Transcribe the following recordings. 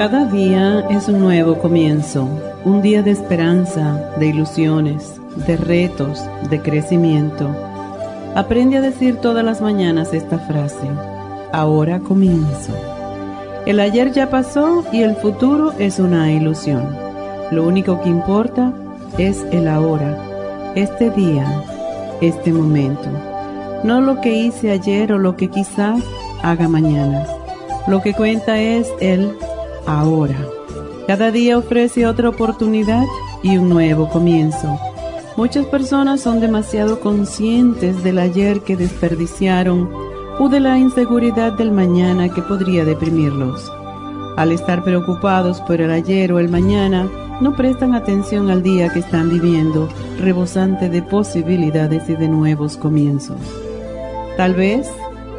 Cada día es un nuevo comienzo, un día de esperanza, de ilusiones, de retos, de crecimiento. Aprende a decir todas las mañanas esta frase, ahora comienzo. El ayer ya pasó y el futuro es una ilusión. Lo único que importa es el ahora, este día, este momento. No lo que hice ayer o lo que quizás haga mañana. Lo que cuenta es el ahora. Cada día ofrece otra oportunidad y un nuevo comienzo. Muchas personas son demasiado conscientes del ayer que desperdiciaron o de la inseguridad del mañana que podría deprimirlos. Al estar preocupados por el ayer o el mañana, no prestan atención al día que están viviendo, rebosante de posibilidades y de nuevos comienzos. Tal vez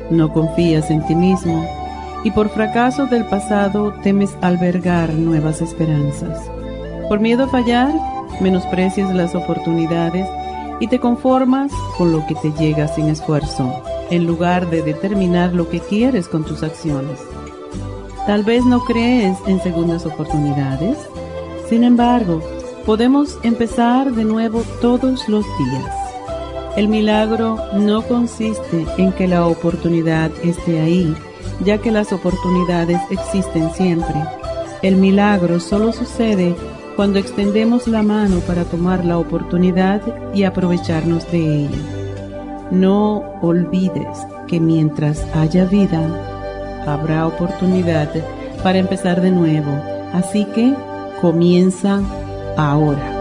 no confías en ti mismo y por fracaso del pasado temes albergar nuevas esperanzas. Por miedo a fallar, menosprecias las oportunidades y te conformas con lo que te llega sin esfuerzo, en lugar de determinar lo que quieres con tus acciones. Tal vez no crees en segundas oportunidades, sin embargo, podemos empezar de nuevo todos los días. El milagro no consiste en que la oportunidad esté ahí, ya que las oportunidades existen siempre. El milagro solo sucede cuando extendemos la mano para tomar la oportunidad y aprovecharnos de ella. No olvides que mientras haya vida, habrá oportunidad para empezar de nuevo. Así que comienza ahora.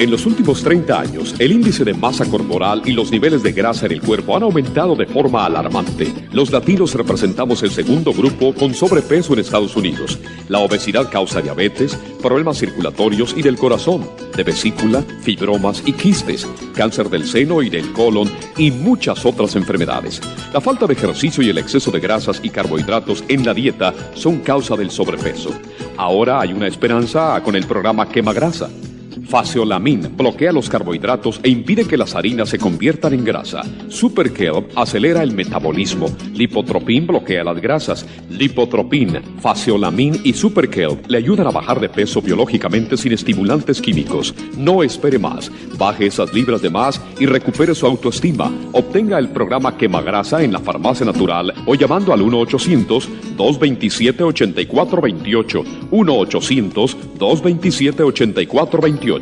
En los últimos 30 años, el índice de masa corporal y los niveles de grasa en el cuerpo han aumentado de forma alarmante. Los latinos representamos el segundo grupo con sobrepeso en Estados Unidos. La obesidad causa diabetes, problemas circulatorios y del corazón, de vesícula, fibromas y quistes, cáncer del seno y del colon y muchas otras enfermedades. La falta de ejercicio y el exceso de grasas y carbohidratos en la dieta son causa del sobrepeso. Ahora hay una esperanza con el programa Quema Grasa. Faciolamin bloquea los carbohidratos e impide que las harinas se conviertan en grasa. Super Kelp acelera el metabolismo. Lipotropin bloquea las grasas. Lipotropin, Faciolamin y Super Kelp le ayudan a bajar de peso biológicamente sin estimulantes químicos. No espere más. Baje esas libras de más y recupere su autoestima. Obtenga el programa Quema Grasa en la farmacia natural o llamando al 1-800-227-8428. 1-800-227-8428.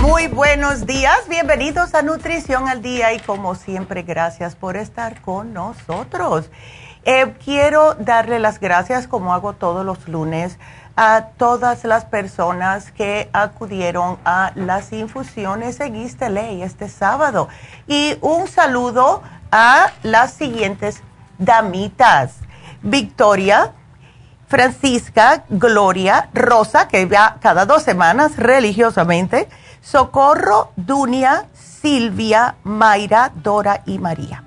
Muy buenos días, bienvenidos a Nutrición al Día y como siempre gracias por estar con nosotros. Eh, quiero darle las gracias como hago todos los lunes a todas las personas que acudieron a las infusiones en LA este sábado. Y un saludo a las siguientes damitas. Victoria, Francisca, Gloria, Rosa, que va cada dos semanas religiosamente, Socorro, Dunia, Silvia, Mayra, Dora y María.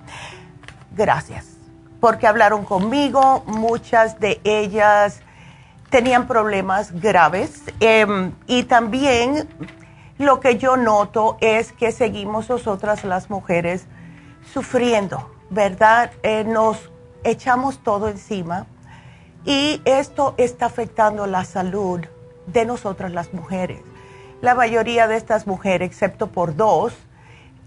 Gracias, porque hablaron conmigo, muchas de ellas tenían problemas graves em, y también lo que yo noto es que seguimos nosotras las mujeres sufriendo, ¿verdad? Eh, nos echamos todo encima y esto está afectando la salud de nosotras las mujeres. La mayoría de estas mujeres, excepto por dos,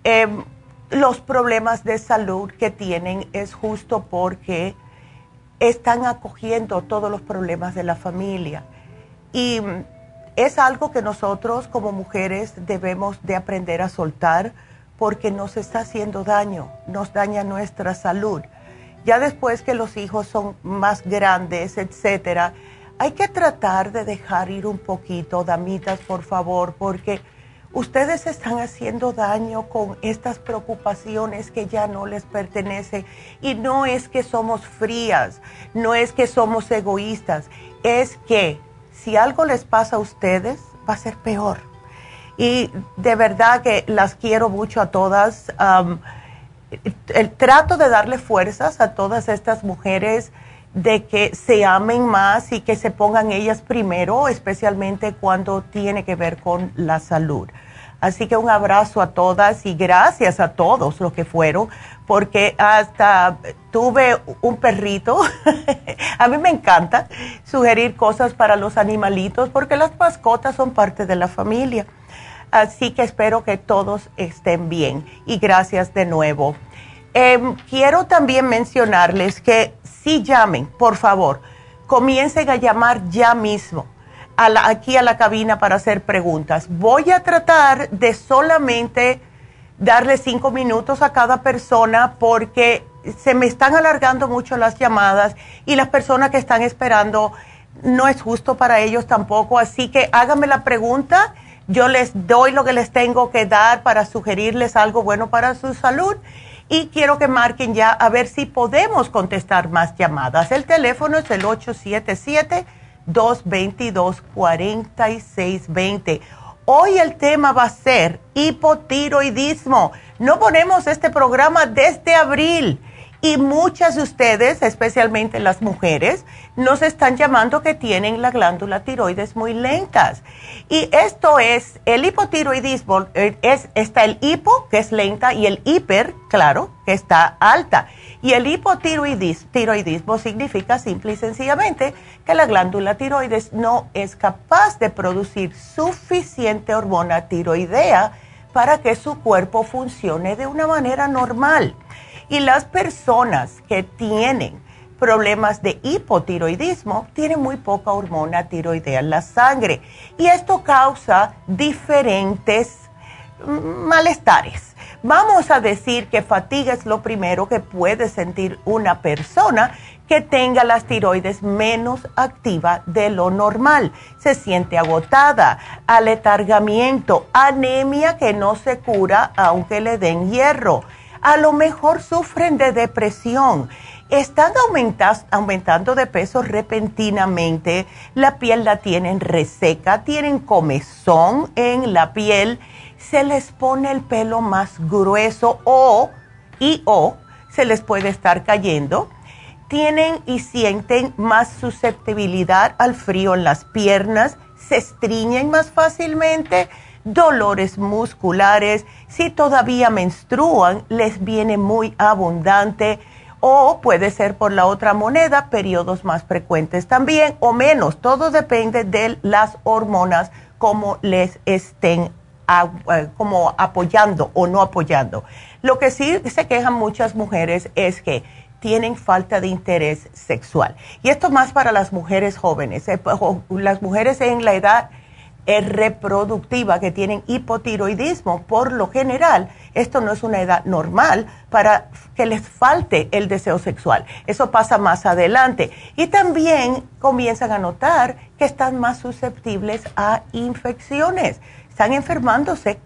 em, los problemas de salud que tienen es justo porque están acogiendo todos los problemas de la familia. Y es algo que nosotros como mujeres debemos de aprender a soltar porque nos está haciendo daño, nos daña nuestra salud. Ya después que los hijos son más grandes, etcétera, hay que tratar de dejar ir un poquito, damitas, por favor, porque ustedes están haciendo daño con estas preocupaciones que ya no les pertenecen. Y no es que somos frías, no es que somos egoístas, es que si algo les pasa a ustedes, va a ser peor. Y de verdad que las quiero mucho a todas. el trato de darle fuerzas a todas estas mujeres de que se amen más y que se pongan ellas primero, especialmente cuando tiene que ver con la salud. Así que un abrazo a todas y gracias a todos los que fueron, porque hasta tuve un perrito. a mí me encanta sugerir cosas para los animalitos porque las mascotas son parte de la familia. Así que espero que todos estén bien y gracias de nuevo. Em, quiero también mencionarles que si llamen, por favor, comiencen a llamar ya mismo aquí a la cabina para hacer preguntas. Voy a tratar de solamente darle cinco minutos a cada persona porque se me están alargando mucho las llamadas y las personas que están esperando no es justo para ellos tampoco. Así que háganme la pregunta, yo les doy lo que les tengo que dar para sugerirles algo bueno para su salud y quiero que marquen ya a ver si podemos contestar más llamadas. El teléfono es el 877-222-4620. Hoy el tema va a ser hipotiroidismo. No ponemos este programa desde abril y muchas de ustedes, especialmente las mujeres, nos están llamando que tienen la glándula tiroides muy lentas. Y esto es, el hipotiroidismo, eh, es, está el hipo, que es lenta, y el hiper, claro, que está alta. Y el hipotiroidismo significa simple y sencillamente que la glándula tiroides no es capaz de producir suficiente hormona tiroidea para que su cuerpo funcione de una manera normal. Y las personas que tienen problemas de hipotiroidismo tienen muy poca hormona tiroidea en la sangre. Y esto causa diferentes malestares. Vamos a decir que fatiga es lo primero que puede sentir una persona que tenga las tiroides menos activa de lo normal. Se siente agotada, aletargamiento, anemia que no se cura aunque le den hierro a lo mejor sufren de depresión, están aumentando de peso repentinamente, la piel la tienen reseca, tienen comezón en la piel, se les pone el pelo más grueso o y o se les puede estar cayendo. Tienen y sienten más susceptibilidad al frío en las piernas, se estriñen más fácilmente dolores musculares, si todavía menstruan, les viene muy abundante o puede ser por la otra moneda, periodos más frecuentes también o menos. Todo depende de las hormonas, como les estén como apoyando o no apoyando. Lo que sí se quejan muchas mujeres es que tienen falta de interés sexual. Y esto más para las mujeres jóvenes, eh, las mujeres en la edad reproductiva que tienen hipotiroidismo, por lo general, esto no es una edad normal para que les falte el deseo sexual. Eso pasa más adelante. Y también comienzan a notar que están más susceptibles a infecciones están enfermándose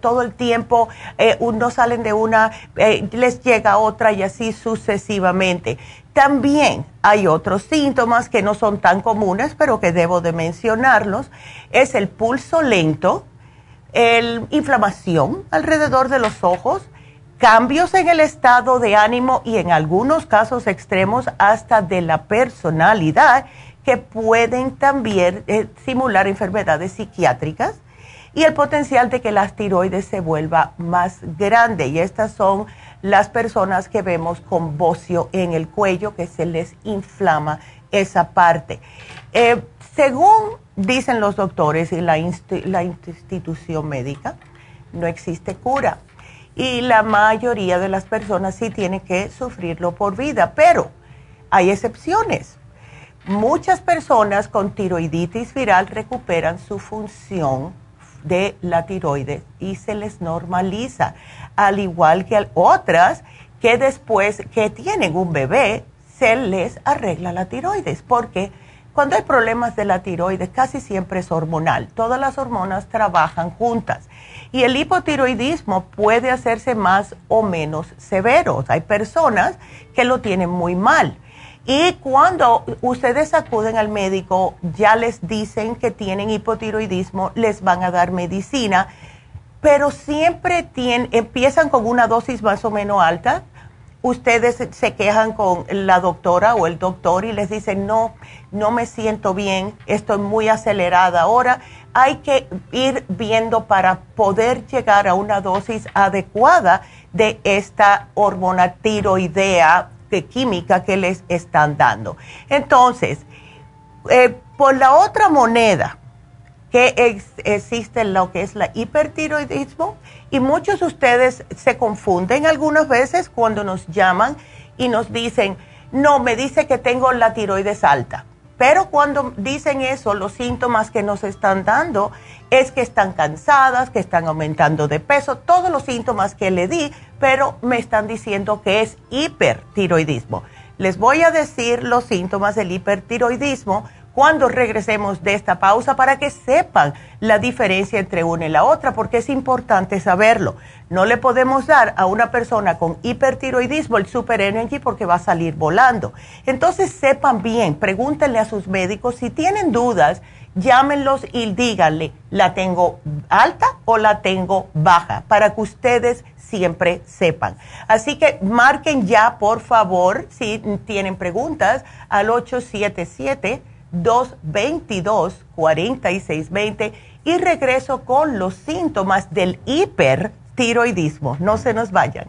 todo el tiempo, eh, uno salen de una, eh, les llega otra y así sucesivamente. También hay otros síntomas que no son tan comunes, pero que debo de mencionarlos. Es el pulso lento, el inflamación alrededor de los ojos, cambios en el estado de ánimo y en algunos casos extremos hasta de la personalidad que pueden también eh, simular enfermedades psiquiátricas y el potencial de que la tiroides se vuelva más grande. Y estas son las personas que vemos con bocio en el cuello, que se les inflama esa parte. Eh, según dicen los doctores y la, la institución médica, no existe cura. Y la mayoría de las personas sí tienen que sufrirlo por vida, pero hay excepciones. Muchas personas con tiroiditis viral recuperan su función de la tiroides y se les normaliza, al igual que otras que después que tienen un bebé se les arregla la tiroides, porque cuando hay problemas de la tiroides casi siempre es hormonal, todas las hormonas trabajan juntas y el hipotiroidismo puede hacerse más o menos severo. Hay personas que lo tienen muy mal. Y cuando ustedes acuden al médico, ya les dicen que tienen hipotiroidismo, les van a dar medicina, pero siempre tienen, empiezan con una dosis más o menos alta. Ustedes se quejan con la doctora o el doctor y les dicen, no, no me siento bien, estoy muy acelerada ahora. Hay que ir viendo para poder llegar a una dosis adecuada de esta hormona tiroidea de química que les están dando. Entonces, eh, por la otra moneda que existe lo que es la hipertiroidismo, y muchos de ustedes se confunden algunas veces cuando nos llaman y nos dicen, no, me dice que tengo la tiroides alta. Pero cuando dicen eso, los síntomas que nos están dando es que están cansadas, que están aumentando de peso, todos los síntomas que le di, pero me están diciendo que es hipertiroidismo. Les voy a decir los síntomas del hipertiroidismo cuando regresemos de esta pausa para que sepan la diferencia entre una y la otra, porque es importante saberlo. No le podemos dar a una persona con hipertiroidismo el Super Energy porque va a salir volando. Entonces sepan bien, pregúntenle a sus médicos si tienen dudas, llámenlos y díganle, ¿la tengo alta o la tengo baja? Para que ustedes siempre sepan. Así que marquen ya, por favor, si tienen preguntas, al 877. 222-4620 y regreso con los síntomas del hipertiroidismo. No se nos vayan.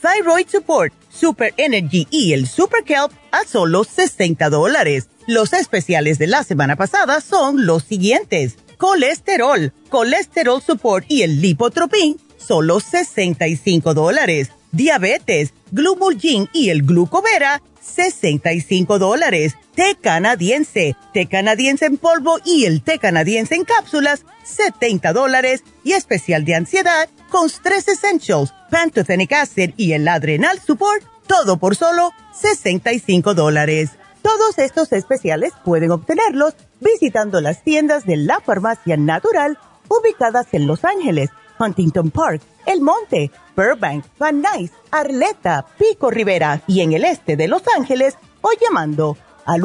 Thyroid Support, Super Energy y el Super Kelp a solo 60 dólares. Los especiales de la semana pasada son los siguientes. Colesterol, Colesterol Support y el Lipotropin, solo 65 dólares. Diabetes, Glumulgin y el Glucovera, 65 dólares. Té canadiense, té canadiense en polvo y el té canadiense en cápsulas, 70 dólares. Y especial de ansiedad con Stress Essentials, Pantothenic Acid y el Adrenal Support, todo por solo 65 dólares. Todos estos especiales pueden obtenerlos visitando las tiendas de la farmacia natural ubicadas en Los Ángeles, Huntington Park, El Monte, Burbank, Van Nuys, Arleta, Pico Rivera y en el este de Los Ángeles o llamando al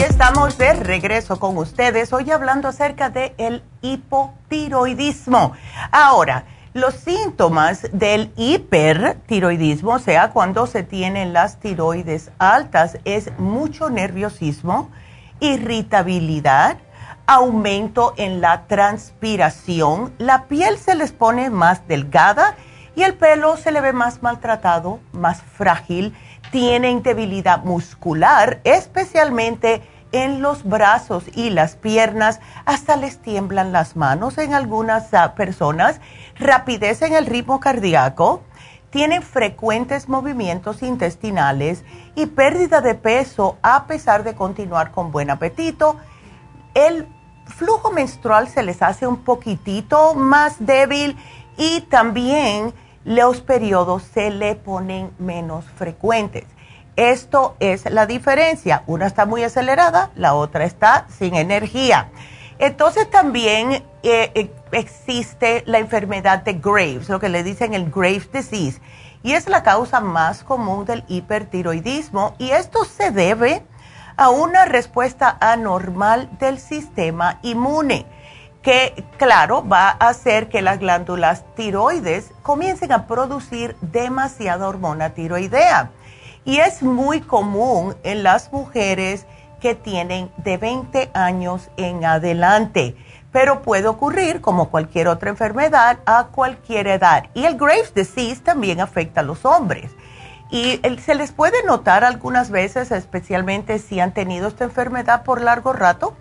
Estamos de regreso con ustedes, hoy hablando acerca del el hipotiroidismo. Ahora, los síntomas del hipertiroidismo, o sea, cuando se tienen las tiroides altas, es mucho nerviosismo, irritabilidad, aumento en la transpiración, la piel se les pone más delgada y el pelo se le ve más maltratado, más frágil, tienen debilidad muscular, especialmente en los brazos y las piernas, hasta les tiemblan las manos en algunas ah, personas, rapidez en el ritmo cardíaco, tienen frecuentes movimientos intestinales y pérdida de peso a pesar de continuar con buen apetito. El flujo menstrual se les hace un poquitito más débil y también los periodos se le ponen menos frecuentes. Esto es la diferencia. Una está muy acelerada, la otra está sin energía. Entonces también eh, eh, existe la enfermedad de Graves, lo que le dicen el Graves disease, y es la causa más común del hipertiroidismo y esto se debe a una respuesta anormal del sistema inmune que, claro, va a hacer que las glándulas tiroides comiencen a producir demasiada hormona tiroidea. Y es muy común en las mujeres que tienen de 20 años en adelante, pero puede ocurrir como cualquier otra enfermedad a cualquier edad. Y el Graves disease también afecta a los hombres. Y se les puede notar algunas veces, especialmente si han tenido esta enfermedad por largo rato,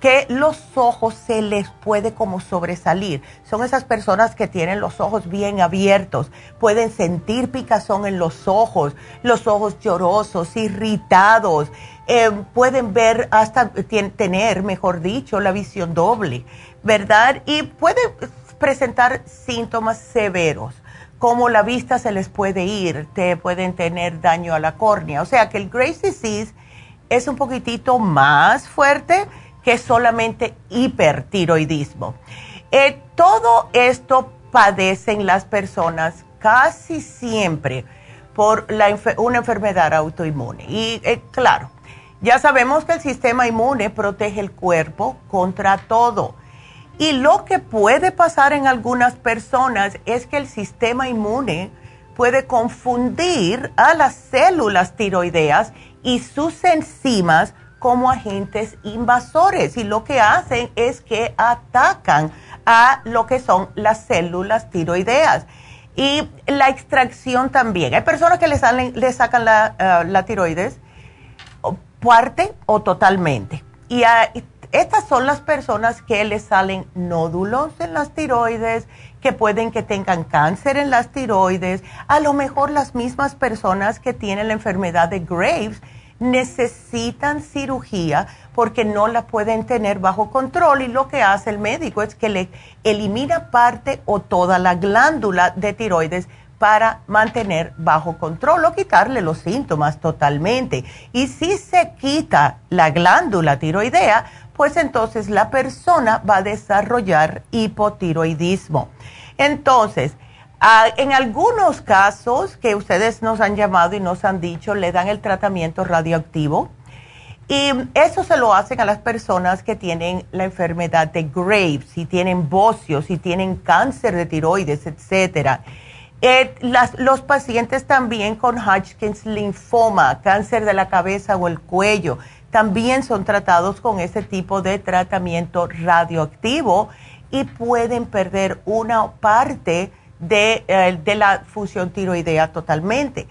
que los ojos se les puede como sobresalir. Son esas personas que tienen los ojos bien abiertos, pueden sentir picazón en los ojos, los ojos llorosos, irritados, eh, pueden ver hasta tener, mejor dicho, la visión doble, ¿verdad? Y pueden presentar síntomas severos como la vista se les puede ir, te pueden tener daño a la córnea. O sea que el Grace disease es un poquitito más fuerte que solamente hipertiroidismo. Eh, todo esto padecen las personas casi siempre por una enfermedad autoinmune. Y eh, claro, ya sabemos que el sistema inmune protege el cuerpo contra todo. Y lo que puede pasar en algunas personas es que el sistema inmune puede confundir a las células tiroideas y sus enzimas como agentes invasores y lo que hacen es que atacan a lo que son las células tiroideas. Y la extracción también. Hay personas que le, salen, le sacan la, uh, tiroides parte o totalmente. Y estas son las personas que le salen nódulos en las tiroides, que pueden que tengan cáncer en las tiroides, a lo mejor las mismas personas que tienen la enfermedad de Graves necesitan cirugía porque no la pueden tener bajo control y lo que hace el médico es que le elimina parte o toda la glándula de tiroides para mantener bajo control o quitarle los síntomas totalmente. Y si se quita la glándula tiroidea, pues entonces la persona va a desarrollar hipotiroidismo. Entonces, Ah, en algunos casos que ustedes nos han llamado y nos han dicho, le dan el tratamiento radioactivo. Y eso se lo hacen a las personas que tienen la enfermedad de Graves, si tienen bocio, si tienen cáncer de tiroides, etc. Eh, los pacientes también con Hodgkin's linfoma, cáncer de la cabeza o el cuello, también son tratados con ese tipo de tratamiento radioactivo y pueden perder una parte eh, de, la función tiroidea totalmente.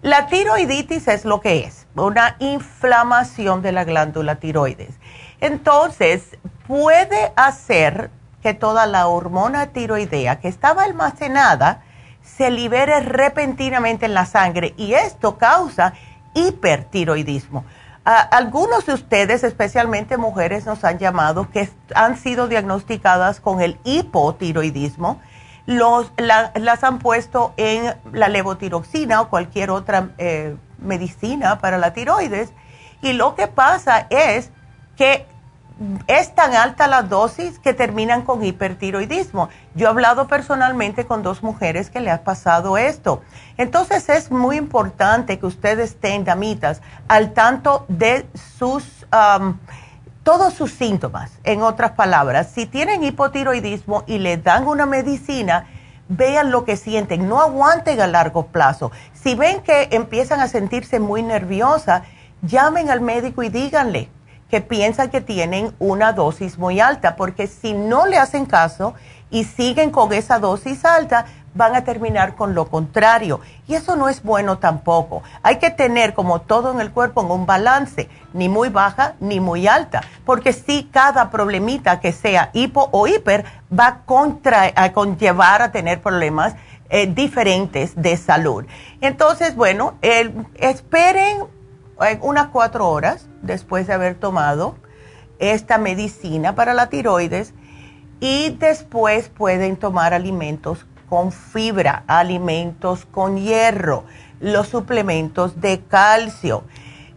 La tiroiditis es lo que es, una inflamación de la glándula tiroides. Entonces, puede hacer que toda la hormona tiroidea que estaba almacenada, se libere repentinamente en la sangre y esto causa hipertiroidismo. algunos de ustedes, especialmente mujeres, nos han llamado que han sido diagnosticadas con el hipotiroidismo. Los, las han puesto en la levotiroxina o cualquier otra eh, medicina para la tiroides. Y lo que pasa es que es tan alta la dosis que terminan con hipertiroidismo. Yo he hablado personalmente con dos mujeres que le ha pasado esto. Entonces es muy importante que ustedes estén, damitas, al tanto de sus, todos sus síntomas. En otras palabras, si tienen hipotiroidismo y le dan una medicina, vean lo que sienten, no aguanten a largo plazo. Si ven que empiezan a sentirse muy nerviosa, llamen al médico y díganle que piensan que tienen una dosis muy alta, porque si no le hacen caso y siguen con esa dosis alta, van a terminar con lo contrario. Y eso no es bueno tampoco. Hay que tener, como todo en el cuerpo, un balance, ni muy baja ni muy alta, porque si cada problemita que sea hipo o hiper va contra, a conllevar a tener problemas eh, diferentes de salud. Entonces, bueno, esperen unas cuatro horas después de haber tomado esta medicina para la tiroides y después pueden tomar alimentos con fibra, alimentos con hierro, los suplementos de calcio.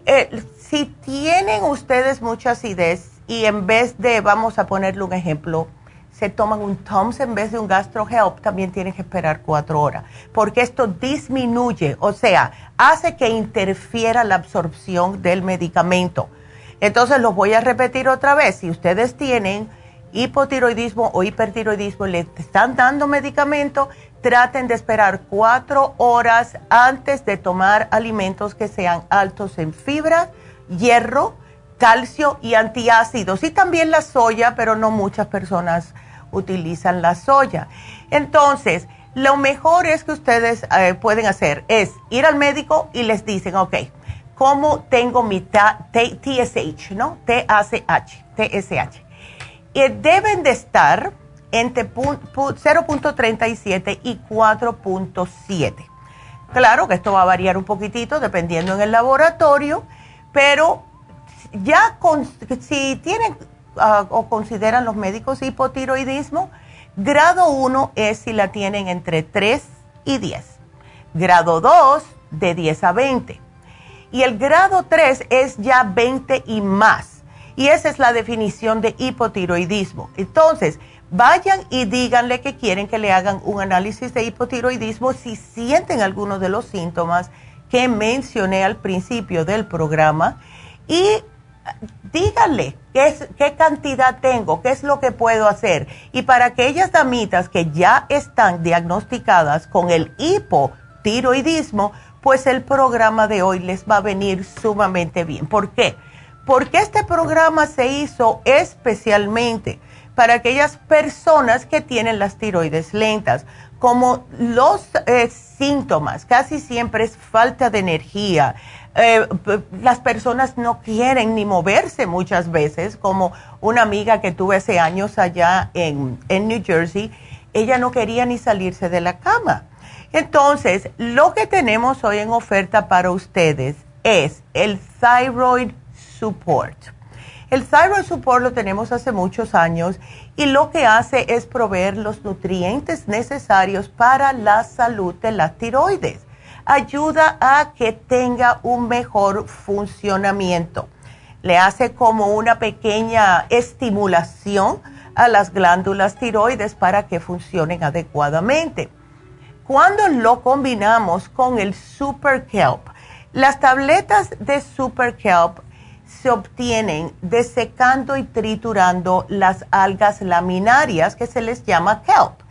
Eh, si tienen ustedes mucha acidez y en vez de, vamos a ponerle un ejemplo, se toman un TOMS en vez de un Gastro Help, también tienen que esperar cuatro horas, porque esto disminuye, o sea, hace que interfiera la absorción del medicamento. Entonces, lo voy a repetir otra vez, si ustedes tienen hipotiroidismo o hipertiroidismo, le están dando medicamento, traten de esperar cuatro horas antes de tomar alimentos que sean altos en fibra, hierro, calcio y antiácidos y también la soya, pero no muchas personas utilizan la soya. Entonces, lo mejor es que ustedes eh, pueden hacer es ir al médico y les dicen, ok, ¿cómo tengo mi TSH, no? TACH, TSH. Deben de estar entre 0.37 y 4.7. Claro que esto va a variar un poquitito dependiendo en el laboratorio, pero ya con, si tienen Ah, o consideran los médicos hipotiroidismo. Grado 1 es si la tienen entre 3 y 10. Grado 2 de 10 a 20. Y el grado 3 es ya 20 y más. Y esa es la definición de hipotiroidismo. Entonces, vayan y díganle que quieren que le hagan un análisis de hipotiroidismo si sienten algunos de los síntomas que mencioné al principio del programa. Y díganle qué, es, qué cantidad tengo, qué es lo que puedo hacer. Y para aquellas damitas que ya están diagnosticadas con el hipotiroidismo, pues el programa de hoy les va a venir sumamente bien. ¿Por qué? Porque este programa se hizo especialmente para aquellas personas que tienen las tiroides lentas, como los eh, síntomas, casi siempre es falta de energía, eh, las personas no quieren ni moverse muchas veces, como una amiga que tuve hace años allá en, en New Jersey, ella no quería ni salirse de la cama. Entonces, lo que tenemos hoy en oferta para ustedes es el Thyroid Support. El Thyroid Support lo tenemos hace muchos años y lo que hace es proveer los nutrientes necesarios para la salud de las tiroides ayuda a que tenga un mejor funcionamiento. Le hace como una pequeña estimulación a las glándulas tiroides para que funcionen adecuadamente. Cuando lo combinamos con el Super Kelp, las tabletas de Super Kelp se obtienen desecando y triturando las algas laminarias que se les llama kelp.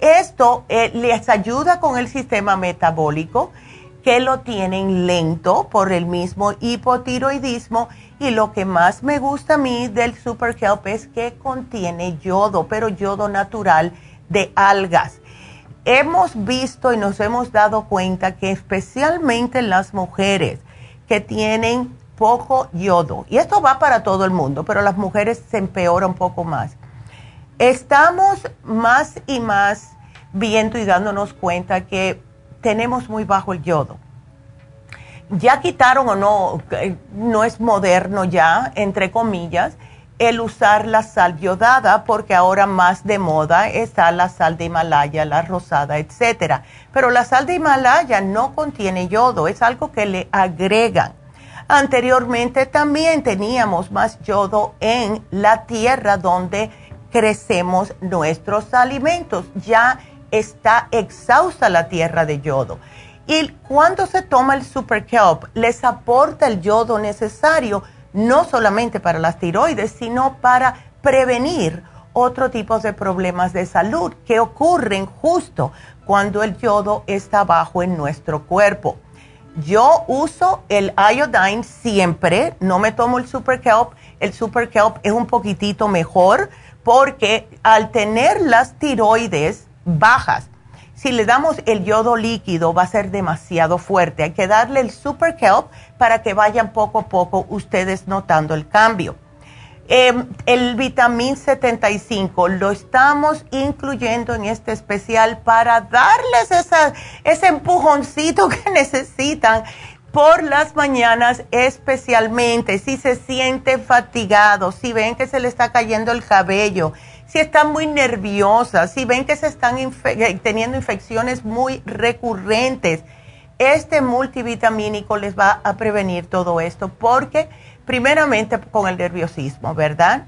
Esto eh, les ayuda con el sistema metabólico, que lo tienen lento por el mismo hipotiroidismo y lo que más me gusta a mí del Super Kelp es que contiene yodo, pero yodo natural de algas. Hemos visto y nos hemos dado cuenta que especialmente las mujeres que tienen poco yodo, y esto va para todo el mundo, pero las mujeres se empeora un poco más. Estamos más y más viendo y dándonos cuenta que tenemos muy bajo el yodo. Ya quitaron o no, eh, no es moderno ya, entre comillas, el usar la sal yodada porque ahora más de moda está la sal de Himalaya, la rosada, etcétera. Pero la sal de Himalaya no contiene yodo, es algo que le agregan. Anteriormente también teníamos más yodo en la tierra donde crecemos nuestros alimentos. Ya está exhausta la tierra de yodo. Y cuando se toma el Super Kelp, les aporta el yodo necesario no solamente para las tiroides, sino para prevenir otro tipo de problemas de salud que ocurren justo cuando el yodo está bajo en nuestro cuerpo. Yo uso el iodine siempre, no me tomo el super kelp. El super kelp es un poquitito mejor porque al tener las tiroides bajas, si le damos el yodo líquido va a ser demasiado fuerte. Hay que darle el super kelp para que vayan poco a poco ustedes notando el cambio. Em, el vitamín 75 lo estamos incluyendo en este especial para darles ese empujoncito que necesitan por las mañanas, especialmente si se sienten fatigados, si ven que se le está cayendo el cabello, si están muy nerviosas, si ven que se están eh, teniendo infecciones muy recurrentes. Este multivitamínico les va a prevenir todo esto porque primeramente con el nerviosismo, ¿verdad?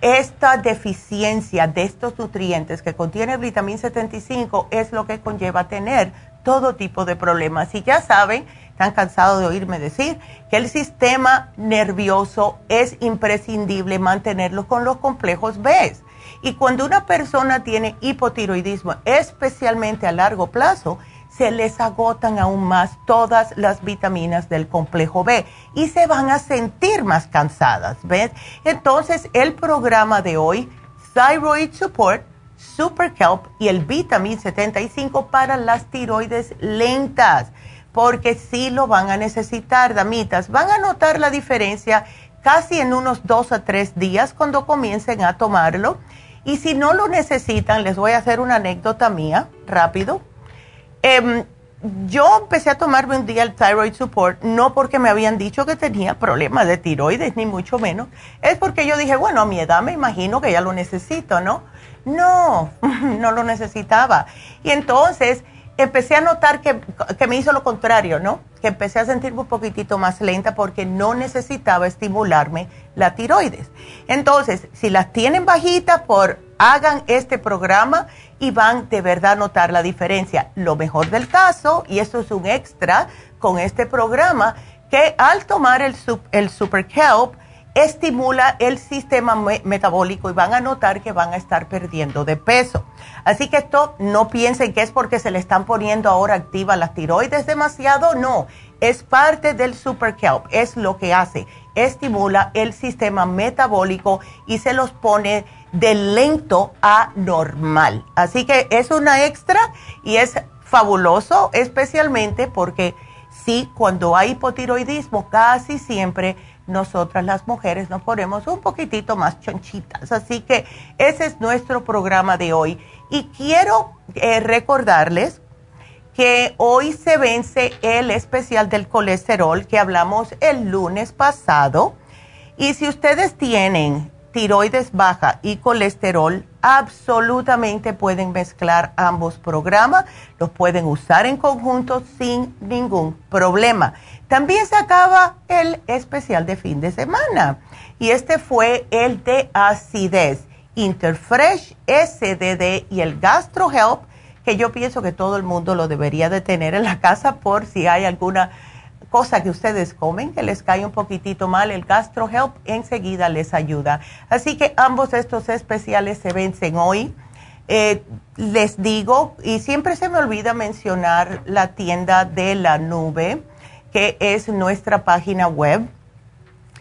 Esta deficiencia de estos nutrientes que contiene vitamina 75 es lo que conlleva tener todo tipo de problemas. Y ya saben, están cansados de oírme decir que el sistema nervioso es imprescindible mantenerlo con los complejos B. Y cuando una persona tiene hipotiroidismo, especialmente a largo plazo, se les agotan aún más todas las vitaminas del complejo B y se van a sentir más cansadas, ¿ves? Entonces, el programa de hoy, Thyroid Support, Super Kelp y el Vitamin 75 para las tiroides lentas, porque sí lo van a necesitar, damitas. Van a notar la diferencia casi en unos dos a tres días cuando comiencen a tomarlo. Y si no lo necesitan, les voy a hacer una anécdota mía, rápido Em, yo empecé a tomarme un día el thyroid support, no porque me habían dicho que tenía problemas de tiroides, ni mucho menos. Es porque yo dije, bueno, a mi edad me imagino que ya lo necesito, ¿no? No, no lo necesitaba. Y entonces empecé a notar que, que, me hizo lo contrario, ¿no? Que empecé a sentirme un poquitito más lenta porque no necesitaba estimularme la tiroides. Entonces, si las tienen bajitas, por hagan este programa y van de verdad a notar la diferencia. Lo mejor del caso, y esto es un extra con este programa, que al tomar el, Super Kelp, estimula el sistema metabólico y van a notar que van a estar perdiendo de peso. Así que esto no piensen que es porque se le están poniendo ahora activa las tiroides demasiado, no, es parte del Super Kelp, es lo que hace, estimula el sistema metabólico y se los pone de lento a normal. Así que es una extra y es fabuloso, especialmente porque sí, cuando hay hipotiroidismo, casi siempre nosotras las mujeres nos ponemos un poquitito más chonchitas. Así que ese es nuestro programa de hoy. Y quiero eh, recordarles que hoy se vence el especial del colesterol que hablamos el lunes pasado. Y si ustedes tienen tiroides baja y colesterol, absolutamente pueden mezclar ambos programas, los pueden usar en conjunto sin ningún problema. También se acaba el especial de fin de semana y este fue el de acidez, Interfresh, SDD y el Gastro Help, que yo pienso que todo el mundo lo debería de tener en la casa por si hay alguna cosa que ustedes comen que les cae un poquitito mal, el Gastro Help enseguida les ayuda. Así que ambos estos especiales se vencen hoy. Eh, les digo, y siempre se me olvida mencionar la tienda de la nube, que es nuestra página web.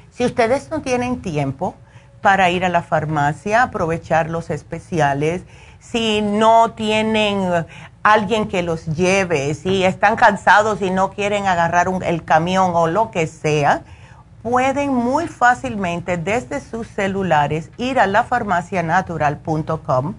Si ustedes no tienen tiempo para ir a la farmacia, aprovechar los especiales, si no tienen alguien que los lleve, si están cansados y no quieren agarrar el camión o lo que sea, pueden muy fácilmente desde sus celulares ir a lafarmacianatural.com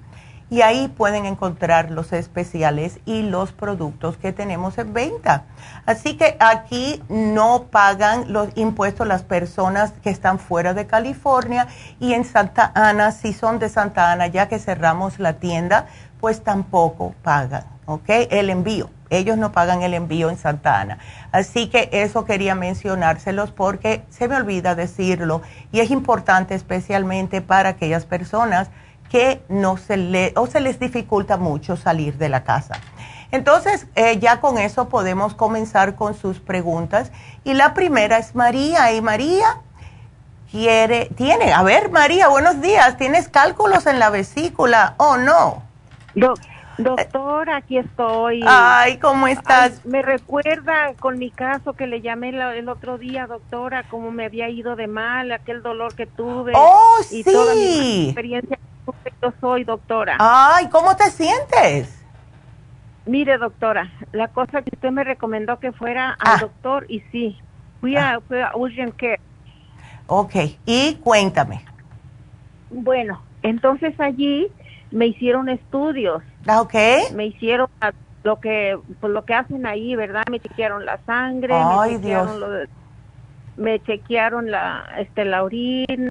y ahí pueden encontrar los especiales y los productos que tenemos en venta. Así que aquí no pagan los impuestos las personas que están fuera de California y en Santa Ana, si son de Santa Ana, ya que cerramos la tienda, pues tampoco pagan, ¿ok? El envío. Ellos no pagan el envío en Santa Ana. Así que eso quería mencionárselos porque se me olvida decirlo y es importante especialmente para aquellas personas que no se le o se les dificulta mucho salir de la casa. Entonces, eh, ya con eso podemos comenzar con sus preguntas. Y la primera es María. Y María quiere, tiene, a ver, María, buenos días. ¿Tienes cálculos en la vesícula o no? doctor, aquí estoy. Ay, ¿cómo estás? me recuerda con mi caso que le llamé el, otro día, doctora, cómo me había ido de mal, aquel dolor que tuve. Oh, y sí. Toda mi experiencia yo soy doctora. Ay, ¿cómo te sientes? Mire, doctora, la cosa que usted me recomendó que fuera al ah. doctor y sí, fui, a, ah. fui a Urgent Care. Ok, y cuéntame. Bueno, entonces allí me hicieron estudios. Ah, ok. Me hicieron lo que pues lo que hacen ahí, ¿verdad? Me chequearon la sangre, Ay, me chequearon Dios. me chequearon la este la orina,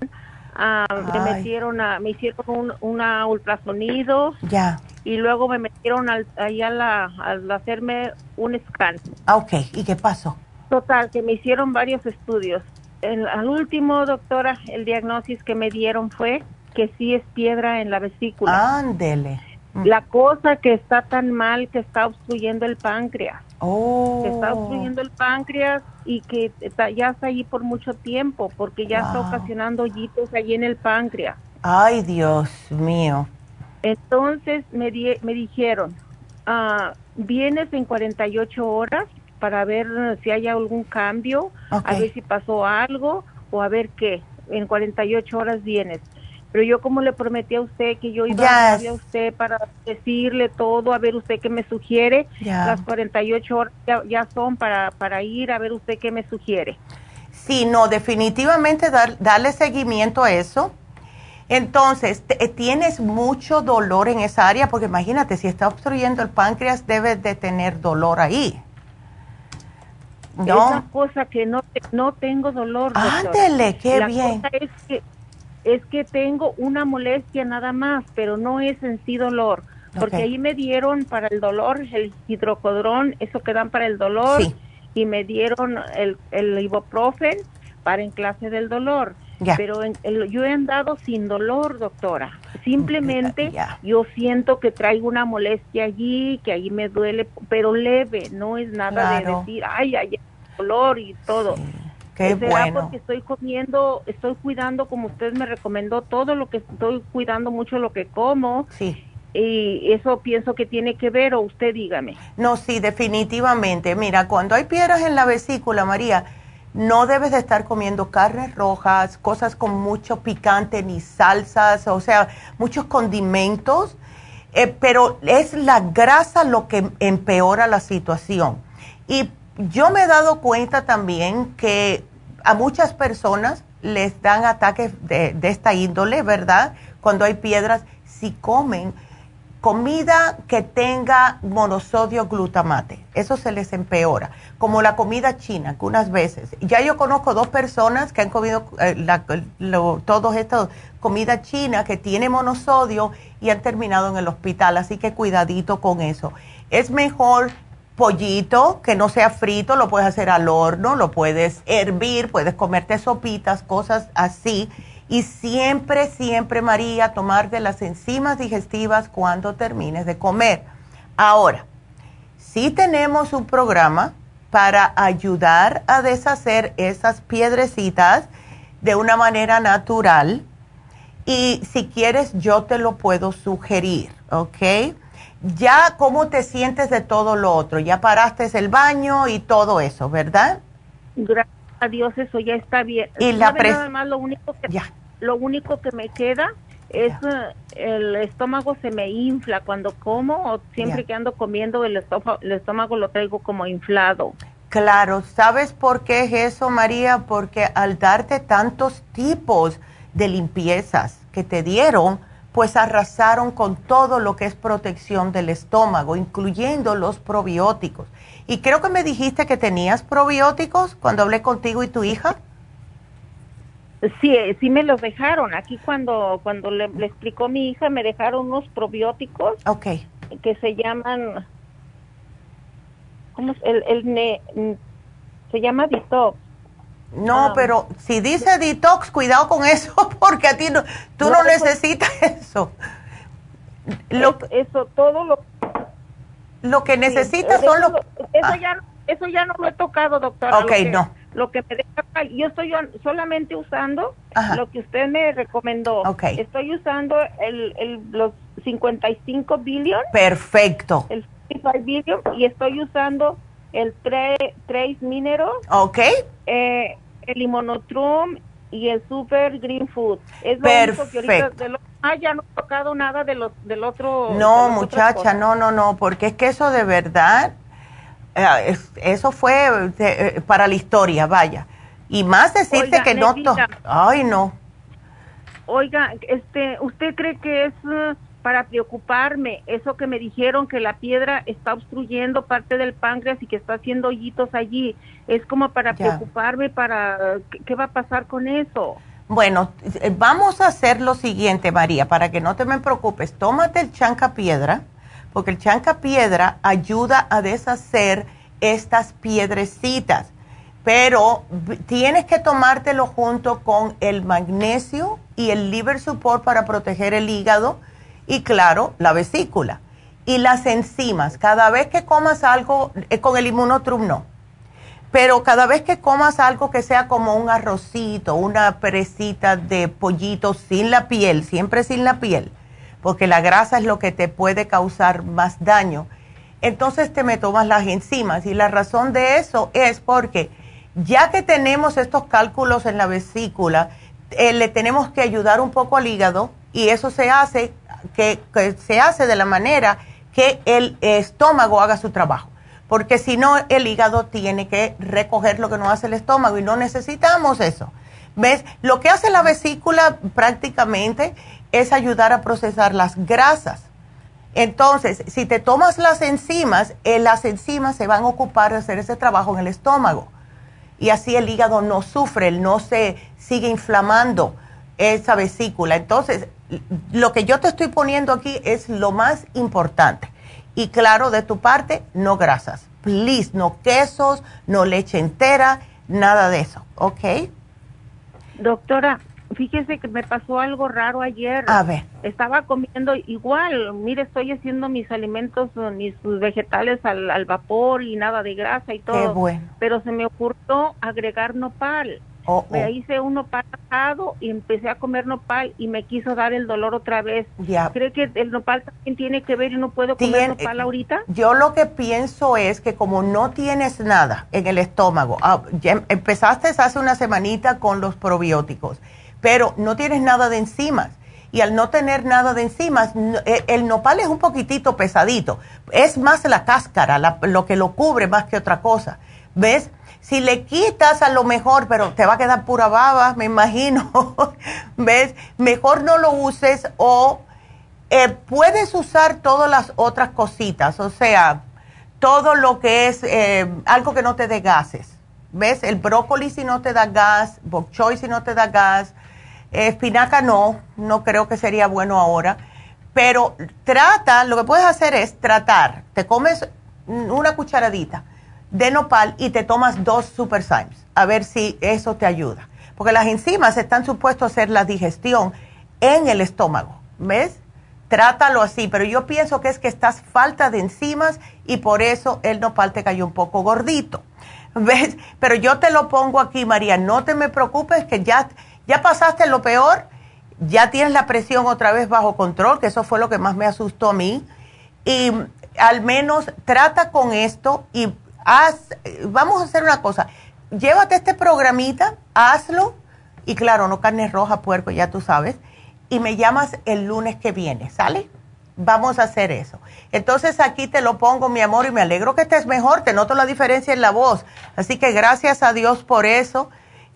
Ah, me metieron a, me hicieron un una ultrasonido. Ya. Y luego me metieron al, ahí a, la, al hacerme un scan. Ah, ok. ¿Y qué pasó? Total, que me hicieron varios estudios. El, al último, doctora, el diagnóstico que me dieron fue que sí es piedra en la vesícula. Ándele. Mm. La cosa que está tan mal que está obstruyendo el páncreas. Oh. Que está obstruyendo el páncreas y que ya está ahí por mucho tiempo porque ya está ocasionando hoyitos ahí en el páncreas. Ay, Dios mío. Entonces me, me dijeron, ah, vienes en 48 horas para ver si hay algún cambio, a ver si pasó algo o a ver qué. En 48 horas vienes. Pero yo como le prometí a usted que yo iba a a usted para decirle todo, a ver usted qué me sugiere, las 48 horas ya, son para, para ir a ver usted qué me sugiere. Sí, no, definitivamente darle seguimiento a eso. Entonces, ¿tienes mucho dolor en esa área? Porque imagínate, si está obstruyendo el páncreas, debes de tener dolor ahí. ¿No? Esa cosa que no, no tengo dolor. Ándele, qué bien. es que es que tengo una molestia nada más, pero no es en sí dolor. Porque ahí me dieron para el dolor el hidrocodrón, eso que dan para el dolor, y me dieron el, el ibuprofen para en clase del dolor. Pero yo he andado sin dolor, doctora. Simplemente yo siento que traigo una molestia allí, que ahí me duele, pero leve, no es nada de decir, ay, hay dolor y todo. Qué bueno. porque estoy comiendo, estoy cuidando como usted me recomendó todo lo que estoy cuidando mucho lo que como. Sí. Y eso pienso que tiene que ver o usted dígame. No, sí, definitivamente. Mira, cuando hay piedras en la vesícula, María, no debes de estar comiendo carnes rojas, cosas con mucho picante ni salsas, o sea, muchos condimentos, eh, pero es la grasa lo que empeora la situación. Y yo me he dado cuenta también que a muchas personas les dan ataques de, esta índole, ¿verdad? Cuando hay piedras, si comen comida que tenga monosodio glutamate, eso se les empeora, como la comida china, algunas veces. Ya yo conozco dos personas que han comido eh, todos estos comida china que tiene monosodio y han terminado en el hospital, así que cuidadito con eso. Es mejor pollito que no sea frito, lo puedes hacer al horno, lo puedes hervir, puedes comerte sopitas, cosas así. Y siempre, siempre, María, tomar de las enzimas digestivas cuando termines de comer. Ahora, si tenemos un programa para ayudar a deshacer esas piedrecitas de una manera natural. Y si quieres, yo te lo puedo sugerir, ¿ok? Ya cómo te sientes de todo lo otro, ya paraste el baño y todo eso, ¿verdad? Gracias a Dios eso ya está bien. Y la nada más lo único que lo único que me queda es eh, el estómago se me infla cuando como o siempre que ando comiendo el estómago, el estómago lo traigo como inflado. Claro, ¿sabes por qué es eso, María? Porque al darte tantos tipos de limpiezas que te dieron, pues arrasaron con todo lo que es protección del estómago, incluyendo los probióticos. Y creo que me dijiste que tenías probióticos cuando hablé contigo y tu hija. Sí, sí me los dejaron. Aquí cuando cuando le, explicó mi hija me dejaron unos probióticos. Okay. Que se llaman ¿Cómo es? El, el se llama detox. No, ah. pero si dice detox, cuidado con eso, porque a ti no, tú no, necesitas eso. Lo, eso, todo lo lo que necesitas son los eso ah. ya eso ya no lo he tocado doctora ok no lo que me deja yo estoy solamente usando lo que usted me recomendó okay. estoy usando el, el los 55 billion perfecto el 55 billion y estoy usando el Trace Mineral ok eh, el Limonotrum y el Super Green Food es lo Perfecto. único que ahorita de lo, ah, ya no he tocado nada de los, del otro no muchacha no no no porque es que eso de verdad eh, eso fue eh, para la historia, vaya. Y más decirte que no... Ay, no. Oiga, este, ¿usted cree que es uh, para preocuparme eso que me dijeron que la piedra está obstruyendo parte del páncreas y que está haciendo hoyitos allí? Es como para preocuparme para... ¿qué, va a pasar con eso? Bueno, eh, vamos a hacer lo siguiente, María, para que no te me preocupes. Tómate el chanca piedra porque el chanca piedra ayuda a deshacer estas piedrecitas, pero tienes que tomártelo junto con el magnesio y el liver support para proteger el hígado y claro, la vesícula. Y las enzimas, cada vez que comas algo, eh, con el inmunotrum no, pero cada vez que comas algo que sea como un arrocito, una presita de pollito sin la piel, siempre sin la piel, porque la grasa es lo que te puede causar más daño. Entonces te me tomas las enzimas y la razón de eso es porque ya que tenemos estos cálculos en la vesícula, eh, le tenemos que ayudar un poco al hígado y eso se hace que, se hace de la manera que el estómago haga su trabajo. Porque si no, el hígado tiene que recoger lo que no hace el estómago y no necesitamos eso. ¿Ves? Lo que hace la vesícula prácticamente es ayudar a procesar las grasas. Entonces, si te tomas las enzimas, eh, las enzimas se van a ocupar de hacer ese trabajo en el estómago. Y así el hígado no sufre, no se sigue inflamando esa vesícula. Entonces, lo que yo te estoy poniendo aquí es lo más importante. Y claro, de tu parte, no grasas. Please, no quesos, no leche entera, nada de eso. ¿Ok? Doctora, fíjese que me pasó algo raro ayer. A ver. Estaba comiendo igual, mire, estoy haciendo mis alimentos, mis vegetales al, al vapor y nada de grasa y todo. Qué bueno. Pero se me ocurrió agregar nopal. Oh, me hice un nopal asado y empecé a comer nopal y me quiso dar el dolor otra vez. Ya. ¿Cree que el nopal también tiene que ver y no puedo comer nopal eh, ahorita? Yo lo que pienso es que como no tienes nada en el estómago, ah, empezaste hace una semanita con los probióticos pero no tienes nada de enzimas. Y al no tener nada de enzimas, e, el nopal es un poquitito pesadito. Es más la cáscara lo que lo cubre más que otra cosa. ¿Ves? Si le quitas a lo mejor, pero te va a quedar pura baba, me imagino. ¿Ves? Mejor no lo uses o eh, puedes usar todas las otras cositas. O sea, todo lo que es eh, algo que no te dé gases. ¿Ves? El brócoli si no te da gas, bok choy si no te da gas, Espinaca no, no creo que sería bueno ahora, pero trata, lo que puedes hacer es tratar, te comes una cucharadita de nopal y te tomas dos Super Symes, a ver si eso te ayuda. Porque las enzimas están supuestos a hacer la digestión en el estómago, ¿ves? Trátalo así, pero yo pienso que es que estás falta de enzimas y por eso el nopal te cayó un poco gordito, ¿ves? Pero yo te lo pongo aquí, María, no te me preocupes que ya ya pasaste lo peor, ya tienes la presión otra vez bajo control, que eso fue lo que más me asustó a mí. Y al menos trata con esto y vamos a hacer una cosa, llévate este programita, hazlo, y claro, no carne roja, puerco, ya tú sabes, y me llamas el lunes que viene, ¿sale? Vamos a hacer eso. Entonces aquí te lo pongo, mi amor, y me alegro que estés mejor, te noto la diferencia en la voz. Así que gracias a Dios por eso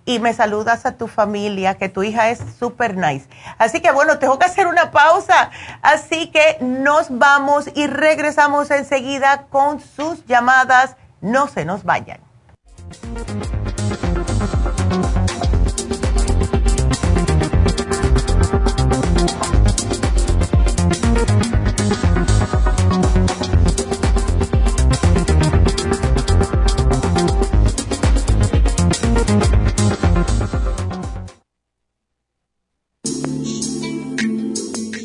y me saludas a tu familia, que tu hija es súper nice. Así que bueno, tengo que hacer una pausa. Así que nos vamos y regresamos enseguida con sus llamadas. No se nos vayan.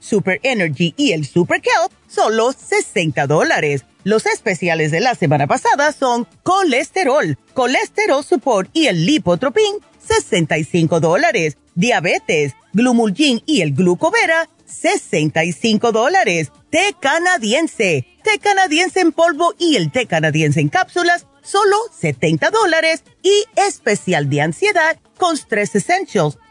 Super Energy y el Super Kelp, solo 60 dólares. Los especiales de la semana pasada son colesterol, colesterol support y el lipotropin, 65 dólares. Diabetes, glumulgin y el glucovera, 65 dólares. Té canadiense, té canadiense en polvo y el té canadiense en cápsulas, solo 70 dólares. Y especial de ansiedad con Stress Essentials,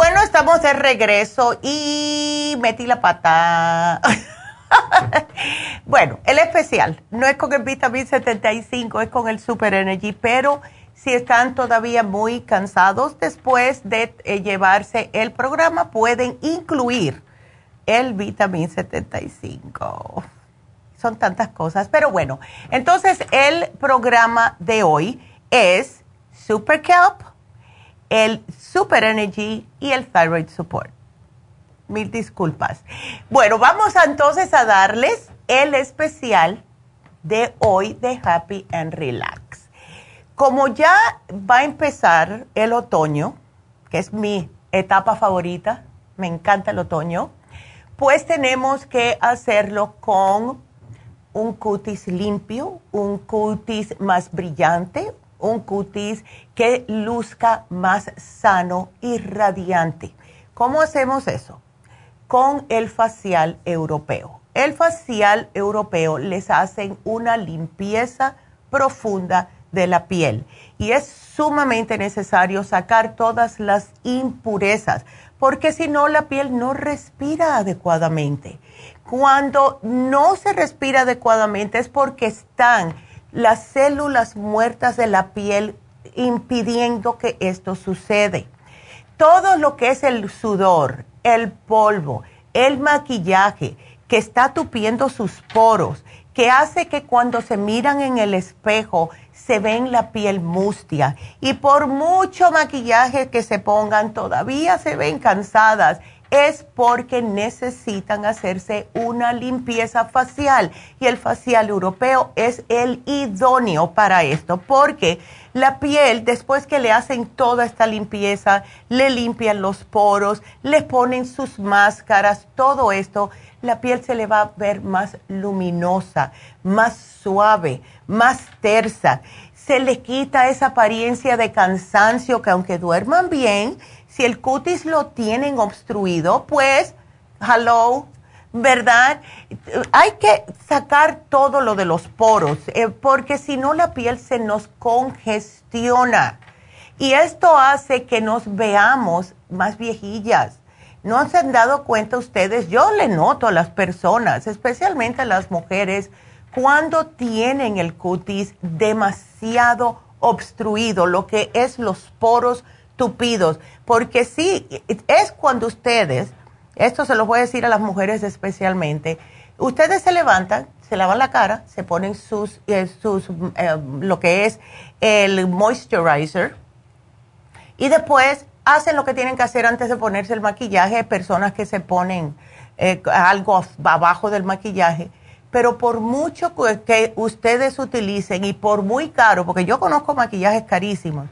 Bueno, estamos de regreso y metí la pata. bueno, el especial no es con el Vitamin 75, es con el Super Energy, pero si están todavía muy cansados después de eh, llevarse el programa, pueden incluir el Vitamin 75. Son tantas cosas, pero bueno, entonces el programa de hoy es Super Kelp el Super Energy y el Thyroid Support. Mil disculpas. Bueno, vamos entonces a darles el especial de hoy de Happy and Relax. Como ya va a empezar el otoño, que es mi etapa favorita, me encanta el otoño, pues tenemos que hacerlo con un cutis limpio, un cutis más brillante, un cutis que luzca más sano y radiante. ¿Cómo hacemos eso? Con el facial europeo. El facial europeo les hacen una limpieza profunda de la piel y es sumamente necesario sacar todas las impurezas porque si no la piel no respira adecuadamente. Cuando no se respira adecuadamente es porque están las células muertas de la piel impidiendo que esto sucede. Todo lo que es el sudor, el polvo, el maquillaje que está tupiendo sus poros, que hace que cuando se miran en el espejo se ven la piel mustia y por mucho maquillaje que se pongan todavía se ven cansadas. Es porque necesitan hacerse una limpieza facial y el facial europeo es el idóneo para esto porque la piel después que le hacen toda esta limpieza, le limpian los poros, le ponen sus máscaras, todo esto, la piel se le va a ver más luminosa, más suave, más tersa. Se le quita esa apariencia de cansancio que aunque duerman bien, si el cutis lo tienen obstruido, pues, hello, ¿verdad? Hay que sacar todo lo de los poros, eh, porque si no la piel se nos congestiona. Y esto hace que nos veamos más viejillas. ¿No se han dado cuenta ustedes? Yo le noto a las personas, especialmente a las mujeres, cuando tienen el cutis demasiado obstruido, lo que es los poros tupidos, porque sí, es cuando ustedes, esto se lo voy a decir a las mujeres especialmente, ustedes se levantan, se lavan la cara, se ponen sus, eh, sus eh, lo que es el moisturizer y después hacen lo que tienen que hacer antes de ponerse el maquillaje, personas que se ponen eh, algo abajo del maquillaje. Pero por mucho que ustedes utilicen y por muy caro, porque yo conozco maquillajes carísimos,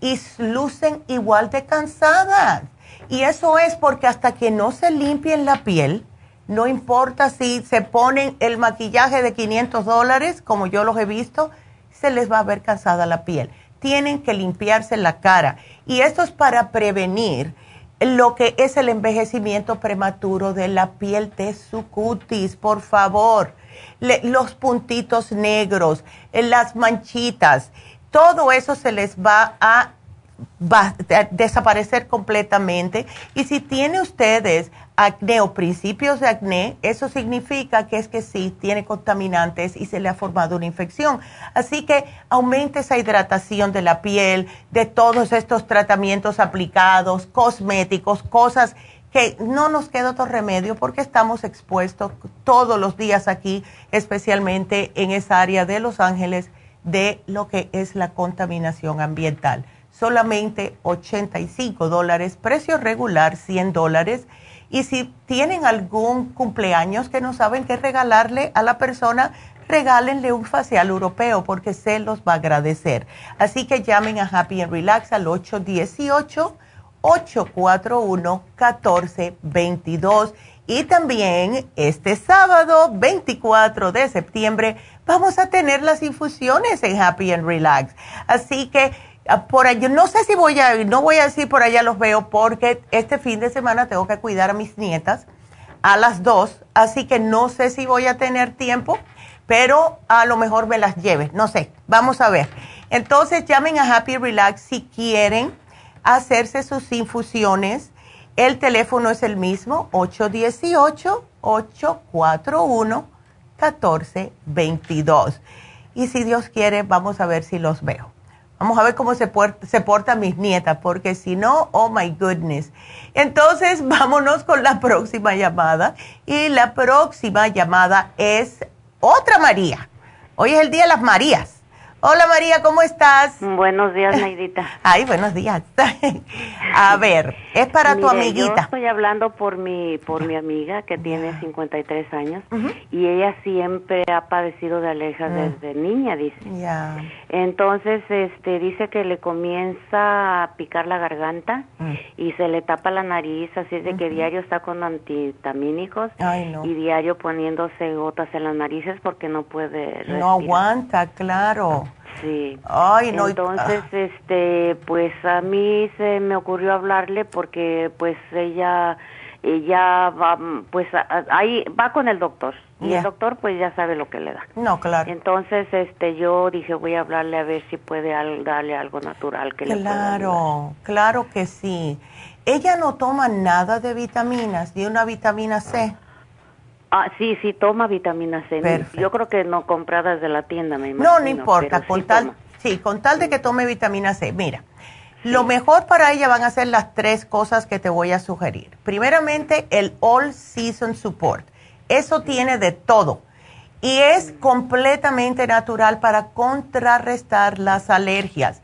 y lucen igual de cansadas. Y eso es porque hasta que no se limpien la piel, no importa si se ponen el maquillaje de 500 dólares, como yo los he visto, se les va a ver cansada la piel. Tienen que limpiarse la cara. Y esto es para prevenir lo que es el envejecimiento prematuro de la piel de su cutis, por favor. los puntitos negros, las manchitas todo eso se les va a, desaparecer completamente. Y si tiene ustedes acné o principios de acné, eso significa que es que sí, tiene contaminantes y se le ha formado una infección. Así que aumente esa hidratación de la piel, de todos estos tratamientos aplicados, cosméticos, cosas que no nos queda otro remedio porque estamos expuestos todos los días aquí, especialmente en esa área de Los Ángeles de lo que es la contaminación ambiental. Solamente 85 dólares, precio regular 100 dólares. Y si tienen algún cumpleaños que no saben qué regalarle a la persona, regálenle un facial europeo porque se los va a agradecer. Así que llamen a Happy and Relax al 818-841-1422. Y también este sábado 24 de septiembre vamos a tener las infusiones en Happy and Relax. Así que ah, por allá, no sé si voy a, no voy a decir por allá los veo porque este fin de semana tengo que cuidar a mis nietas a las dos, así que no sé si voy a tener tiempo, pero a lo mejor me las lleve, no sé, vamos a ver. Entonces llamen a Happy Relax si quieren hacerse sus infusiones. El teléfono es el mismo, 818 841 1422. Y si Dios quiere, vamos a ver si los veo. Vamos a ver cómo se, se portan mis nietas, porque si no, oh my goodness. Entonces, vámonos con la próxima llamada. Y la próxima llamada es otra María. Hoy es el Día de las Marías. Hola María, ¿cómo estás? Buenos días, Naidita. Ay, buenos días. A ver, es para tu amiguita. Yo estoy hablando por mi por mi amiga que tiene 53 años y ella siempre ha padecido de alergia mm. desde niña, dice. Ya. Entonces, este dice que le comienza a picar la garganta mm. y se le tapa la nariz, así es de que diario está con antihistamínicos y diario poniéndose gotas en las narices porque no puede respirar. No aguanta, claro. Sí. Ay, no. Entonces, ah. este, pues a mí se me ocurrió hablarle porque, pues ella, ella va, pues ahí va con el doctor y el doctor, pues ya sabe lo que le da. No, claro. Entonces, este, yo dije voy a hablarle a ver si puede darle algo natural que claro, le Claro, claro que sí. Ella no toma nada de vitaminas, ni una vitamina C. Ah, sí, sí, toma vitamina C. Yo creo que no compradas de la tienda, me imagino. No, no importa, con tal, sí, con tal de que tome vitamina C. Mira, lo mejor para ella van a ser las tres cosas que te voy a sugerir. Primeramente, el All Season Support. Eso tiene de todo y es completamente natural para contrarrestar las alergias.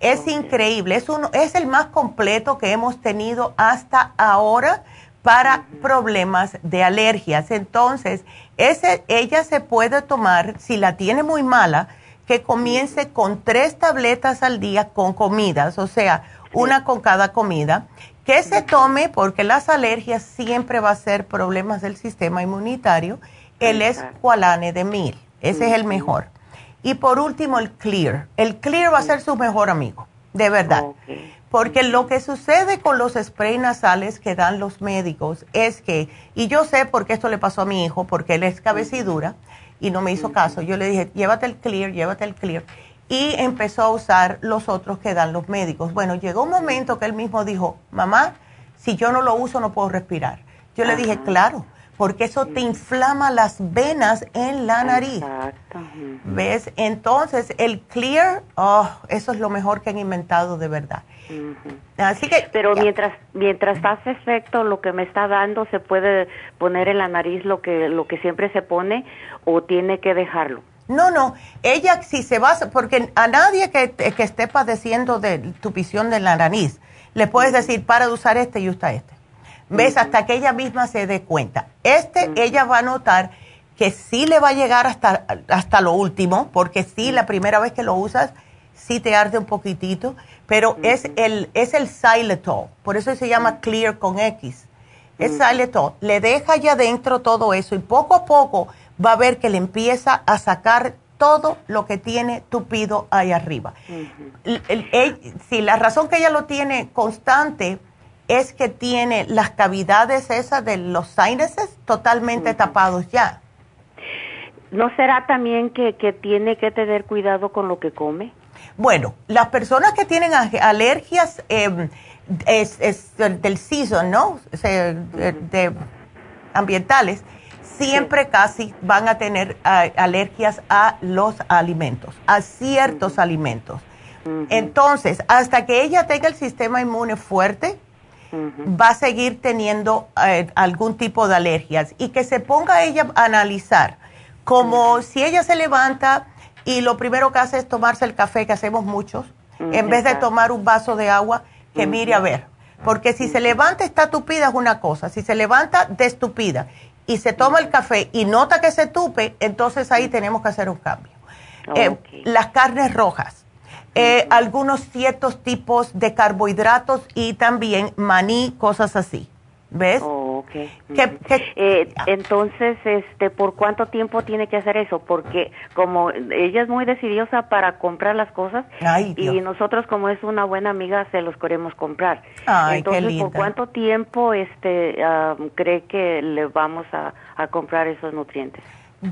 Es increíble, es, uno, es el más completo que hemos tenido hasta ahora para problemas de alergias. Entonces, ese, ella se puede tomar, si la tiene muy mala, que comience con tres tabletas al día con comidas, o sea, una con cada comida, que se tome, porque las alergias siempre va a ser problemas del sistema inmunitario, el escualane de mil, ese es el mejor. Y por último, el clear. El clear va a ser su mejor amigo, de verdad. Porque lo que sucede con los sprays nasales que dan los médicos es que, y yo sé por qué esto le pasó a mi hijo, porque él es cabecidura y no me hizo caso. Yo le dije, llévate el clear, llévate el clear. Y empezó a usar los otros que dan los médicos. Bueno, llegó un momento que él mismo dijo, mamá, si yo no lo uso no puedo respirar. Yo le dije, claro, porque eso te inflama las venas en la nariz. Exacto. ¿Ves? Entonces, el clear, oh, eso es lo mejor que han inventado de verdad. Así que, pero mientras mientras hace efecto lo que me está dando, se puede poner en la nariz lo que lo que siempre se pone o tiene que dejarlo. No, no, ella si se va, porque a nadie que, que esté padeciendo de tu visión de la nariz, le puedes decir para de usar este y usa este. ¿Ves? Hasta que ella misma se dé cuenta. Este, ella va a notar que sí le va a llegar hasta, hasta lo último, porque sí, la primera vez que lo usas, sí te arde un poquitito, pero es el, es el xylitol, por eso se llama clear con X. Es xylitol, le deja allá adentro todo eso y poco a poco va a ver que le empieza a sacar todo lo que tiene tupido ahí arriba. si la razón que ella lo tiene constante es que tiene las cavidades esas de los sinuses totalmente tapados ya. ¿No será también que, que tiene que tener cuidado con lo que come? Bueno, las personas que tienen alergias em, es, del season, ¿no? de, ambientales, siempre casi van a tener alergias a los alimentos, a ciertos alimentos. Entonces, hasta que ella tenga el sistema inmune fuerte, va a seguir teniendo eh, algún tipo de alergias. Y que se ponga ella a analizar, como si ella se levanta y lo primero que hace es tomarse el café, que hacemos muchos, en vez de tomar un vaso de agua, que mire a ver. Porque si se levanta está tupida es una cosa, si se levanta destupida y se toma el café y nota que se tupe, entonces ahí tenemos que hacer un cambio. Eh, las carnes rojas, eh, algunos ciertos tipos de carbohidratos y también maní, cosas así. ¿Ves? Oh, Eh, entonces, este, ¿por cuánto tiempo tiene que hacer eso? Porque como ella es muy decidiosa para comprar las cosas y nosotros como es una buena amiga se los queremos comprar. entonces, ¿por cuánto tiempo este cree que le vamos a, comprar esos nutrientes?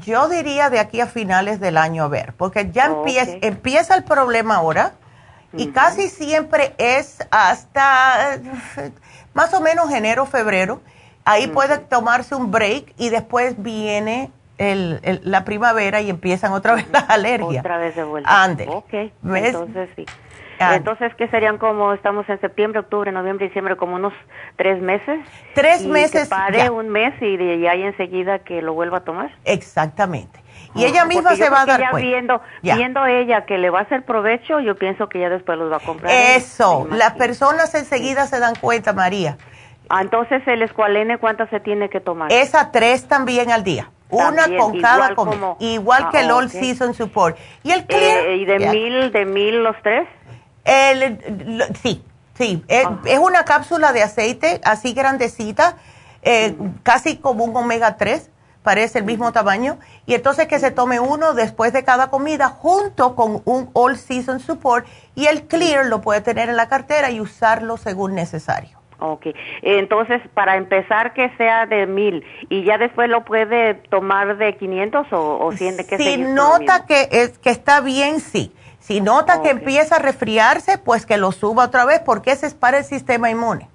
Yo diría de aquí a finales del año a ver, porque ya empieza, empieza el problema ahora y casi siempre es hasta más o menos enero, febrero. Ahí puede tomarse un break y después viene el, la primavera y empiezan otra vez las alergias. Otra vez de vuelta. Ande. Ok, entonces sí. Entonces, ¿qué serían como estamos en septiembre, octubre, noviembre, diciembre, como unos tres meses? Tres meses. Que pare un mes y de ahí enseguida que lo vuelva a tomar. Exactamente. Y ella misma se va a dar cuenta. Viendo, viendo ella que le va a hacer provecho, yo pienso que ya después los va a comprar. Eso, las personas enseguida se dan cuenta, María. Ah, entonces el escualene, ¿cuántas se tiene que tomar? Esa tres también al día. Una con cada como, igual que el ah, All Season Support. ¿Y el Clear? Eh, ¿Y de mil, de mil los tres? El, sí, sí. Ah. Es, una cápsula de aceite así grandecita, eh, casi como un omega 3 parece el mismo tamaño, y entonces que se tome uno después de cada comida junto con un All Season Support y el Clear lo puede tener en la cartera y usarlo según necesario. Ok, entonces para empezar que sea de mil y ya después lo puede tomar de 500 o, o 100 de qué Si nota que, es, que está bien, sí. Si nota que empieza a resfriarse, pues que lo suba otra vez porque ese es para el sistema inmune.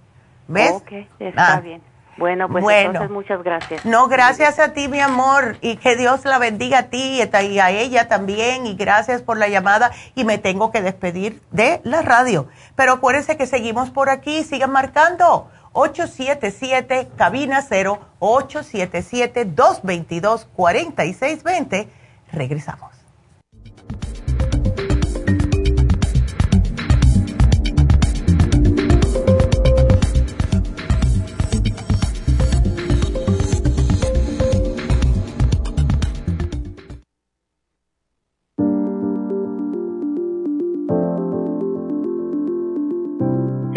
¿Ves? Ok, está ah. bien. Bueno, pues entonces muchas gracias. No, gracias a ti, mi amor, y que Dios la bendiga a ti y a ella también, y gracias por la llamada, y me tengo que despedir de la radio. Pero acuérdense que seguimos por aquí, sigan marcando 877 cabina 0 877 222 4620. Regresamos.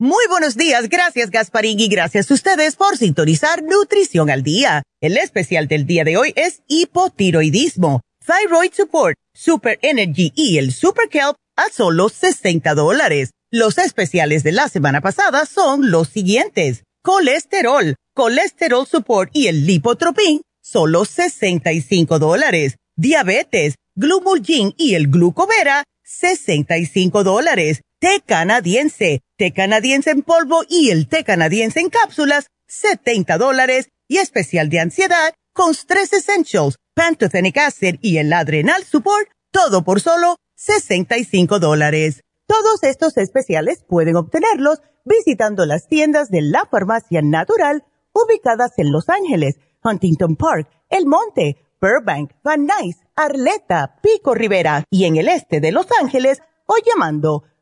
Muy buenos días, gracias Gasparín y gracias a ustedes por sintonizar Nutrición al Día. El especial del día de hoy es hipotiroidismo, Thyroid Support, Super Energy y el Super Kelp a solo 60 dólares. Los especiales de la semana pasada son los siguientes. Colesterol, Colesterol Support y el Lipotropin, solo 65 dólares. Diabetes, Glumulgin y el Glucovera, 65 dólares té canadiense, té canadiense en polvo y el té canadiense en cápsulas, 70 dólares. Y especial de ansiedad con Stress Essentials, Pantothenic Acid y el Adrenal Support, todo por solo 65 dólares. Todos estos especiales pueden obtenerlos visitando las tiendas de la farmacia natural ubicadas en Los Ángeles, Huntington Park, El Monte, Burbank, Van Nuys, Arleta, Pico Rivera. Y en el este de Los Ángeles o llamando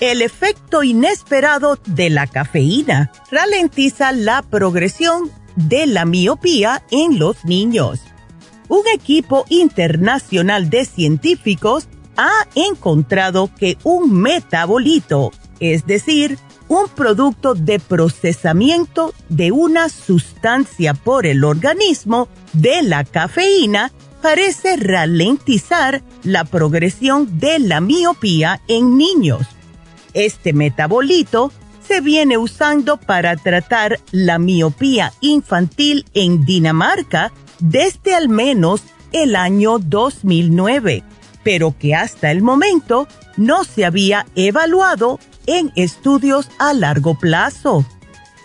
El efecto inesperado de la cafeína ralentiza la progresión de la miopía en los niños. Un equipo internacional de científicos ha encontrado que un metabolito, es decir, un producto de procesamiento de una sustancia por el organismo de la cafeína, parece ralentizar la progresión de la miopía en niños. Este metabolito se viene usando para tratar la miopía infantil en Dinamarca desde al menos el año 2009, pero que hasta el momento no se había evaluado en estudios a largo plazo.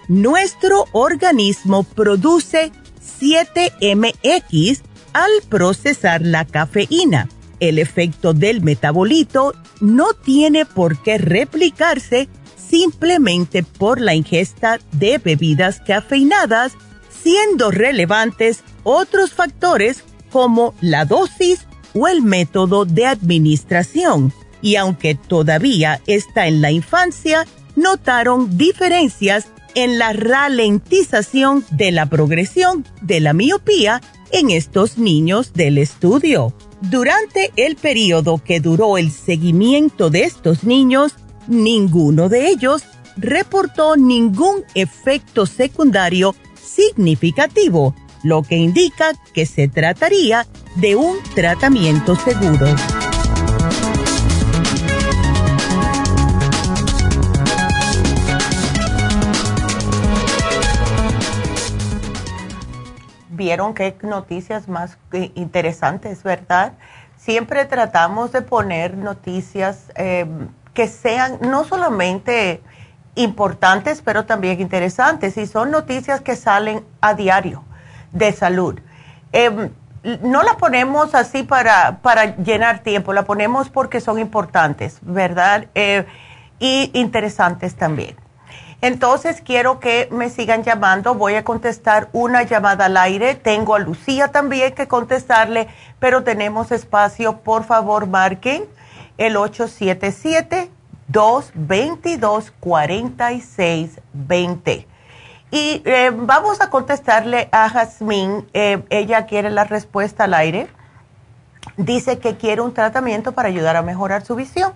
Nuestro organismo produce 7MX al procesar la cafeína. El efecto del metabolito no tiene por qué replicarse simplemente por la ingesta de bebidas cafeinadas, siendo relevantes otros factores como la dosis o el método de administración. Y aunque todavía está en la infancia, notaron diferencias en la ralentización de la progresión de la miopía en estos niños del estudio. Durante el periodo que duró el seguimiento de estos niños, ninguno de ellos reportó ningún efecto secundario significativo, lo que indica que se trataría de un tratamiento seguro. Vieron qué noticias más interesantes, ¿verdad? Siempre tratamos de poner noticias em, que sean no solamente importantes, pero también interesantes. Y son noticias que salen a diario de salud. Em, no la ponemos así para, para, llenar tiempo, la ponemos porque son importantes, ¿verdad? Eh, y interesantes también. Entonces quiero que me sigan llamando. Voy a contestar una llamada al aire. Tengo a Lucía también que contestarle, pero tenemos espacio. Por favor, marquen el 877-222-4620. Y eh, vamos a contestarle a Jazmín. Eh, ella quiere la respuesta al aire. Dice que quiere un tratamiento para ayudar a mejorar su visión,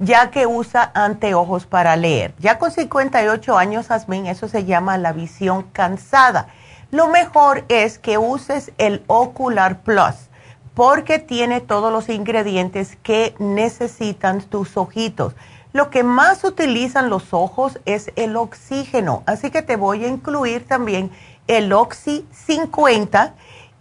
ya que usa anteojos para leer. Ya con 58 años, Jazmín, eso se llama la visión cansada. Lo mejor es que uses el Ocular Plus porque tiene todos los ingredientes que necesitan tus ojitos lo que más utilizan los ojos es el oxígeno, así que te voy a incluir también el Oxy 50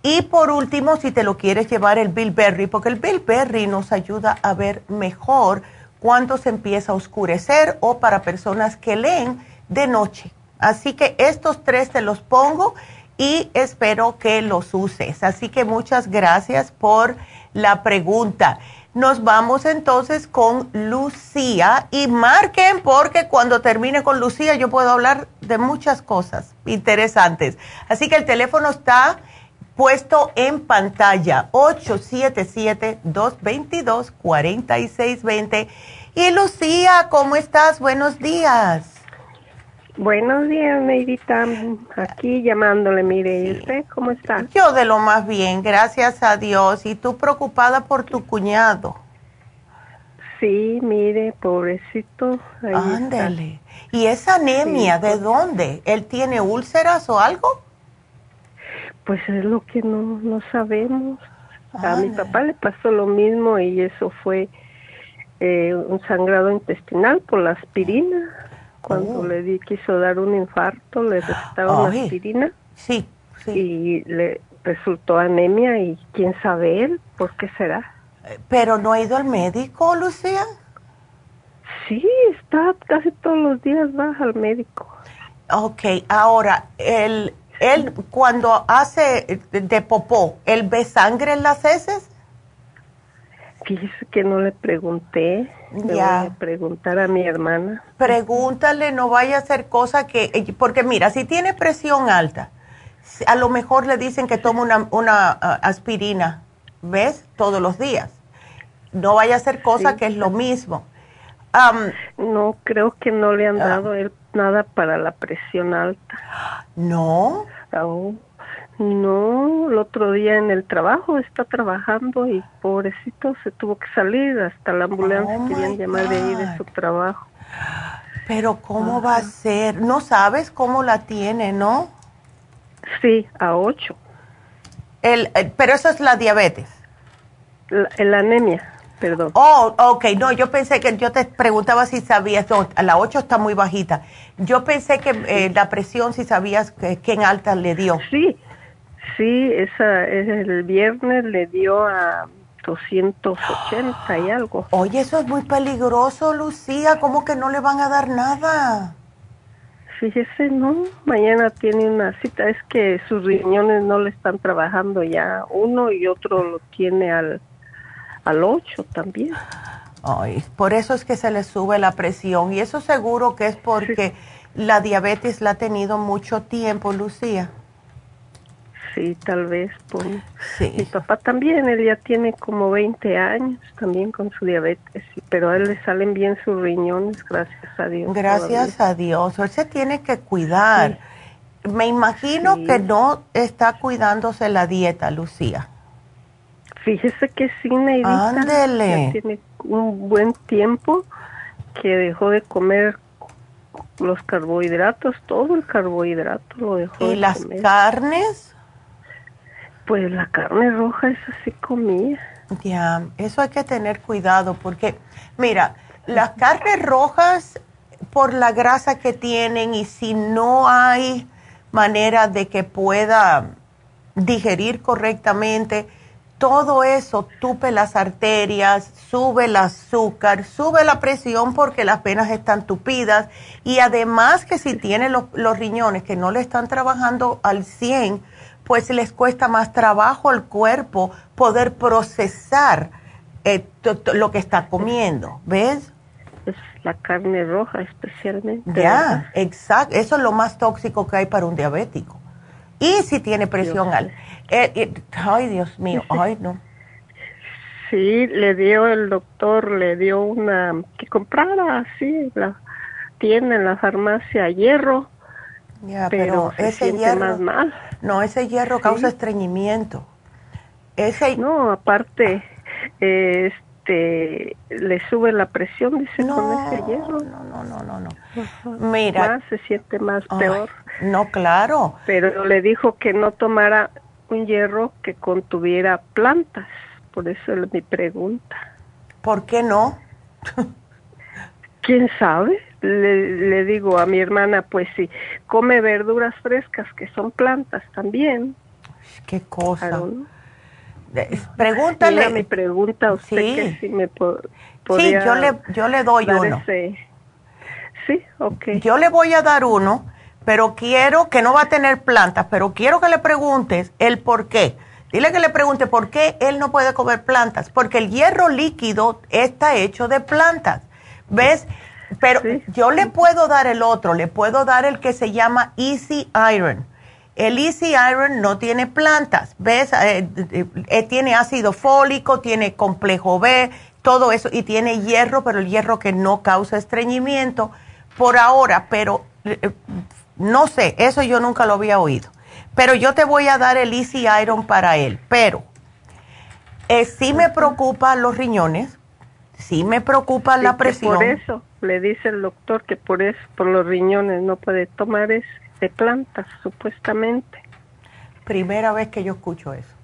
y por último, si te lo quieres llevar el Bilberry, porque el Bilberry nos ayuda a ver mejor cuando se empieza a oscurecer o para personas que leen de noche. Así que estos tres te los pongo y espero que los uses. Así que muchas gracias por la pregunta. Nos vamos entonces con Lucía y marquen porque cuando termine con Lucía yo puedo hablar de muchas cosas interesantes. Así que el teléfono está puesto en pantalla 877-222-4620. Y Lucía, ¿cómo estás? Buenos días. Buenos días, Neidita. Aquí llamándole, mire, ¿y usted cómo está? Yo de lo más bien, gracias a Dios. ¿Y tú preocupada por tu cuñado? Sí, mire, pobrecito. Ándale. ¿Y esa anemia, de pues. dónde? ¿Él tiene úlceras o algo? Pues es lo que no, no sabemos. A mi papá le pasó lo mismo y eso fue eh, un sangrado intestinal por la aspirina. Cuando oh. le di, quiso dar un infarto, le recetaron una aspirina. Sí, sí. Y le resultó anemia y quién sabe él, ¿por qué será? ¿Pero no ha ido al médico, Lucía? Sí, está casi todos los días va al médico. Ok, ahora, él, él cuando hace de popó, ¿él ve sangre en las heces? Fíjese que no le pregunté. Le voy a preguntar a mi hermana. Pregúntale, no vaya a hacer cosa que... Eh, porque mira, si tiene presión alta, a lo mejor le dicen que tome una, una ah, aspirina, ¿ves? Todos los días. No vaya a hacer cosa que es lo mismo. no, creo que no le han ah. dado nada para la presión alta. ¿No? No, el otro día en el trabajo está trabajando y pobrecito se tuvo que salir, hasta la ambulancia oh querían llamar de ahí de su trabajo. Pero ¿cómo va a ser? No sabes cómo la tiene, ¿no? Sí, a ocho. El, pero eso es la diabetes. La, anemia, perdón. Oh, ok, no, yo pensé que yo te preguntaba si sabías, a la ocho está muy bajita. Yo pensé que eh, la presión, si sabías que, que en alta le dio. Sí, Sí, esa, el viernes le dio a 280 y algo. Oye, eso es muy peligroso, Lucía. ¿Cómo que no le van a dar nada? Fíjese, no. Mañana tiene una cita. Es que sus riñones no le están trabajando ya. Uno y otro lo tiene al, al 8 también. Ay, por eso es que se le sube la presión. Y eso seguro que es porque la diabetes la ha tenido mucho tiempo, Lucía sí, tal vez por mi papá también, él ya tiene como 20 años también con su diabetes, pero a él le salen bien sus riñones, gracias a Dios. Gracias a Dios, él se tiene que cuidar. Me imagino que no está cuidándose la dieta, Lucía. Fíjese que sí, Neidita. Ándele. tiene un buen tiempo que dejó de comer los carbohidratos, todo el carbohidrato lo dejó. ¿Y las carnes? Pues la carne roja, eso sí comía. Ya, eso hay que tener cuidado porque, mira, las carnes rojas, por la grasa que tienen y si no hay manera de que pueda digerir correctamente, todo eso tupe las arterias, sube el azúcar, sube la presión porque las venas están tupidas y además que si tiene los, riñones que no le están trabajando al 100, pues les cuesta más trabajo al cuerpo poder procesar eh, lo que está comiendo, ¿ves? Es la carne roja especialmente. Ya, exacto, eso es lo más tóxico que hay para un diabético. Y si tiene presión alta eh, eh, ay, Dios mío, ay, no. Sí, le dio el doctor, le dio una, que comprara así, la tiene en la farmacia hierro. Ya, pero, ese hierro, más mal. No, ese hierro causa estreñimiento. Ese... No, aparte, este, le sube la presión, dice, con ese hierro. No, no, no, no, no. Mira. Más, se siente más peor. No, claro. Pero le dijo que no tomara un hierro que contuviera plantas. Por eso es mi pregunta. ¿Por qué no? ¿Quién sabe? Le, digo a mi hermana, pues si come verduras frescas que son plantas también. Qué cosa. Pregúntale. mi pregunta usted sí. si me Sí, yo le, yo le doy uno. Sí, ok. Yo le voy a dar uno pero quiero que no va a tener plantas, pero quiero que le preguntes el por qué. Dile que le pregunte por qué él no puede comer plantas, porque el hierro líquido está hecho de plantas. ¿Ves? Pero yo le puedo dar el otro, le puedo dar el que se llama Easy Iron. El Easy Iron no tiene plantas, ¿ves? Eh, eh, eh, tiene ácido fólico, tiene complejo B, todo eso, y tiene hierro, pero el hierro que no causa estreñimiento por ahora, pero no sé, eso yo nunca lo había oído. Pero yo te voy a dar el Easy Iron para él. Pero eh, sí me preocupan los riñones, sí me preocupa la presión. Por eso le dice el doctor que por eso, por los riñones, no puede tomar es de plantas, supuestamente. Primera vez que yo escucho eso.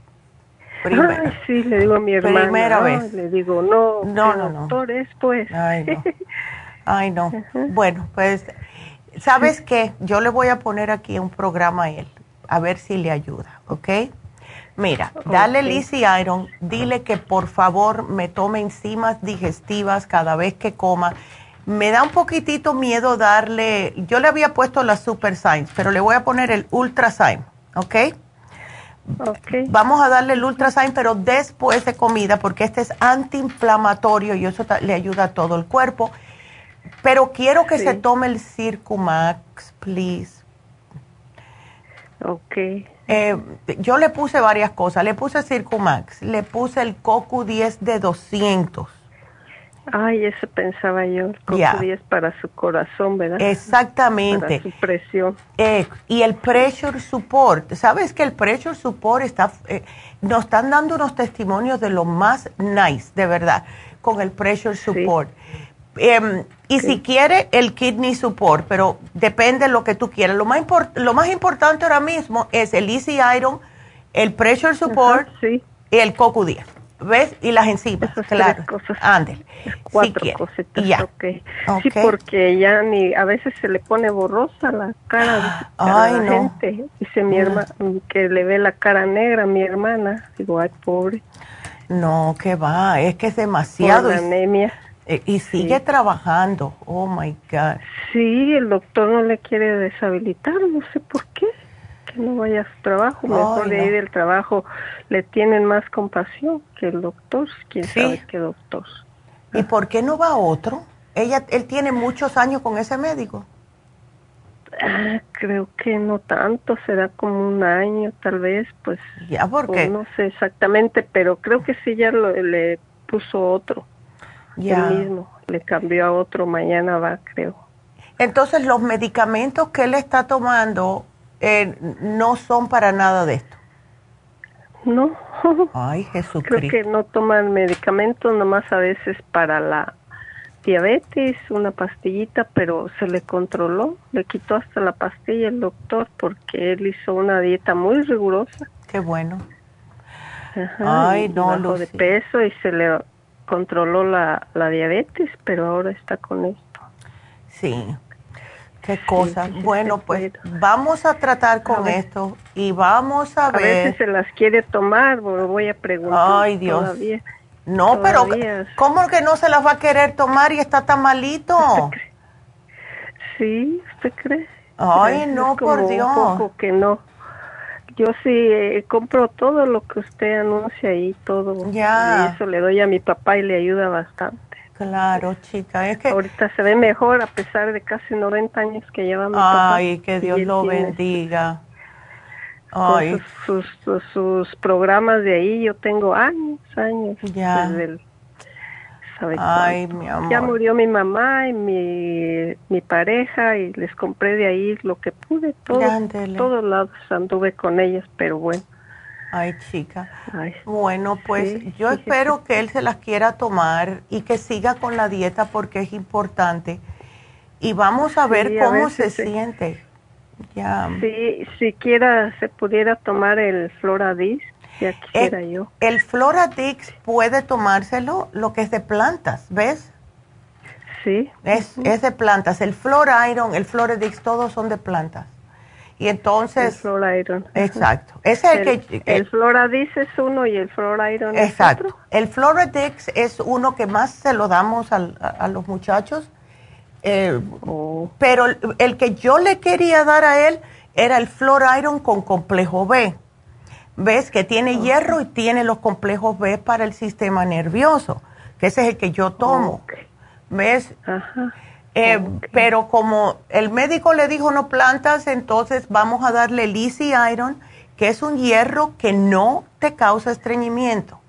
Primera. sí, le digo a mi hermana. Primera vez. Le digo, no, no, no, doctor es pues. Ay, no. Ay, no. Bueno, pues ¿Sabes qué? Yo le voy a poner aquí un programa a él, a ver si le ayuda, ¿ok? Mira, dale Lizzy Iron, dile que por favor me tome enzimas digestivas cada vez que coma. Me da un poquitito miedo darle, yo le había puesto la Super Science, pero le voy a poner el Ultra Science, ¿ok? Okay. Vamos a darle el Ultra Science, pero después de comida, porque este es antiinflamatorio y eso le ayuda a todo el cuerpo. Pero quiero que se tome el Circumax, please. Ok. Eh, yo le puse varias cosas. Le puse Circumax, le puse el Cocu 10 de 200. Ay, eso pensaba yo, el Cocu 10 para su corazón, ¿verdad? Exactamente. Para su presión. Eh, y el Pressure Support. ¿Sabes que el Pressure Support está, eh, nos están dando unos testimonios de lo más nice, de verdad, con el Pressure Support? Em, y si quiere el kidney support, pero depende de lo que tú quieras. Lo más, lo más importante ahora mismo es el Easy Iron, el Pressure Support y el CoQ10. ¿Ves? Y las enzimas, claro. Cosas. Ándale. Cuatro cositas. Ya. Okay. Sí, porque ya ni a veces se le pone borrosa la cara a la gente. Dice mi hermana que le ve la cara negra a mi hermana. Digo, ay, pobre. No, que va, es que es demasiado. Por anemia. Eh, y sigue trabajando. Oh my God. Sí, el doctor no le quiere deshabilitar, no sé por qué. Que no vaya a su trabajo. Mejor de ir del trabajo le tienen más compasión que el doctor. Quién sabe qué doctor. ¿Y por qué no va otro? Ella, él tiene muchos años con ese médico. Ah, creo que no tanto, será como un año tal vez, pues. Ya, porque. No sé exactamente, pero creo que sí ya le puso otro. Ya. mismo le cambió a otro, mañana va, creo. Entonces, los medicamentos que él está tomando eh, no son para nada de esto. No. Ay, Jesús Creo que no toman medicamentos, nomás a veces para la diabetes, una pastillita, pero se le controló, le quitó hasta la pastilla el doctor porque él hizo una dieta muy rigurosa. Qué bueno. Ay, no, lo de peso y se le controló la, la diabetes, pero ahora está con esto. Sí. Qué cosa. bueno, pues vamos a tratar con esto y vamos a, ver. A si se las quiere tomar, voy a preguntar. Ay, Dios. No, pero ¿cómo que no se las va a querer tomar y está tan malito? Sí, ¿usted cree? Ay, no, por Dios. Un poco que no. Yo sí eh, compro todo lo que usted anuncia ahí, todo. Ya. Y eso le doy a mi papá y le ayuda bastante. Claro, chica, es que... Ahorita se ve mejor a pesar de casi 90 años que lleva mi papá. Ay, que Dios lo bendiga. Ay. Sus, sus, sus, programas de ahí, yo tengo años, años. Ya. Desde el, Ay, mi amor. Ya murió mi mamá y mi, mi pareja y les compré de ahí lo que pude, todo, todos lados anduve con ellas, pero bueno. Ay, chica. bueno, pues yo espero que él se las quiera tomar y que siga con la dieta porque es importante. Y vamos a ver cómo se siente. Ya. Sí, siquiera se pudiera tomar el Floradis, ya quisiera el, yo. El Floradix puede tomárselo, lo que es de plantas, ¿ves? Sí. Es, es de plantas. El Flor Iron, el Floradix, todos son de plantas. Y entonces... El Iron. Exacto. Ese el, es el que... El Floradix es uno y el Iron es Exacto. El Floradix es uno que más se lo damos a, los muchachos. Eh, oh. Pero el que yo le quería dar a él era el Iron con complejo B. ¿Ves? Que tiene hierro y tiene los complejos B para el sistema nervioso, que ese es el que yo tomo. ¿Ves? Ajá. Eh, pero como el médico le dijo no plantas, entonces vamos a darle el Easy Iron, que es un hierro que no te causa estreñimiento.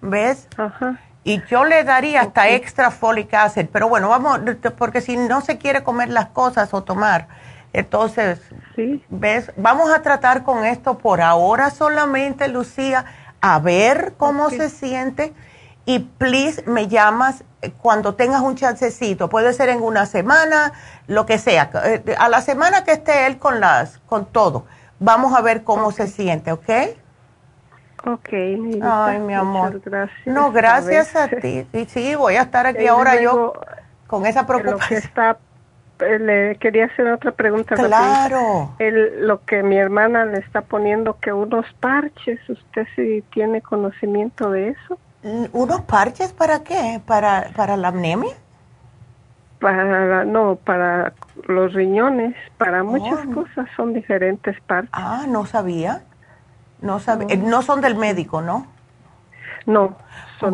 ¿Ves? Ajá. Y yo le daría hasta extra folic acid, pero bueno, vamos, porque si no se quiere comer las cosas o tomar, entonces, ¿Sí? ¿ves? Vamos a tratar con esto por ahora solamente, Lucía, a ver cómo se siente y please me llamas cuando tengas un chancecito, puede ser en una semana, lo que sea, eh, a la semana que esté él con las, con todo, vamos a ver cómo se siente, ¿ok? Ok, Ay, mi amor. Gracias. No, gracias a, ti. Y sí, voy a estar aquí ahora yo con esa preocupación. está, eh, le quería hacer otra pregunta. Claro. El, lo que mi hermana le está poniendo, que unos parches, ¿usted sí tiene conocimiento de eso? ¿Unos parches para qué? ¿Para, para la anemia? Para, no, para los riñones, para muchas oh. cosas son diferentes parches. Ah, no sabía. No sabía. Eh, no. son del médico, ¿no? No, son,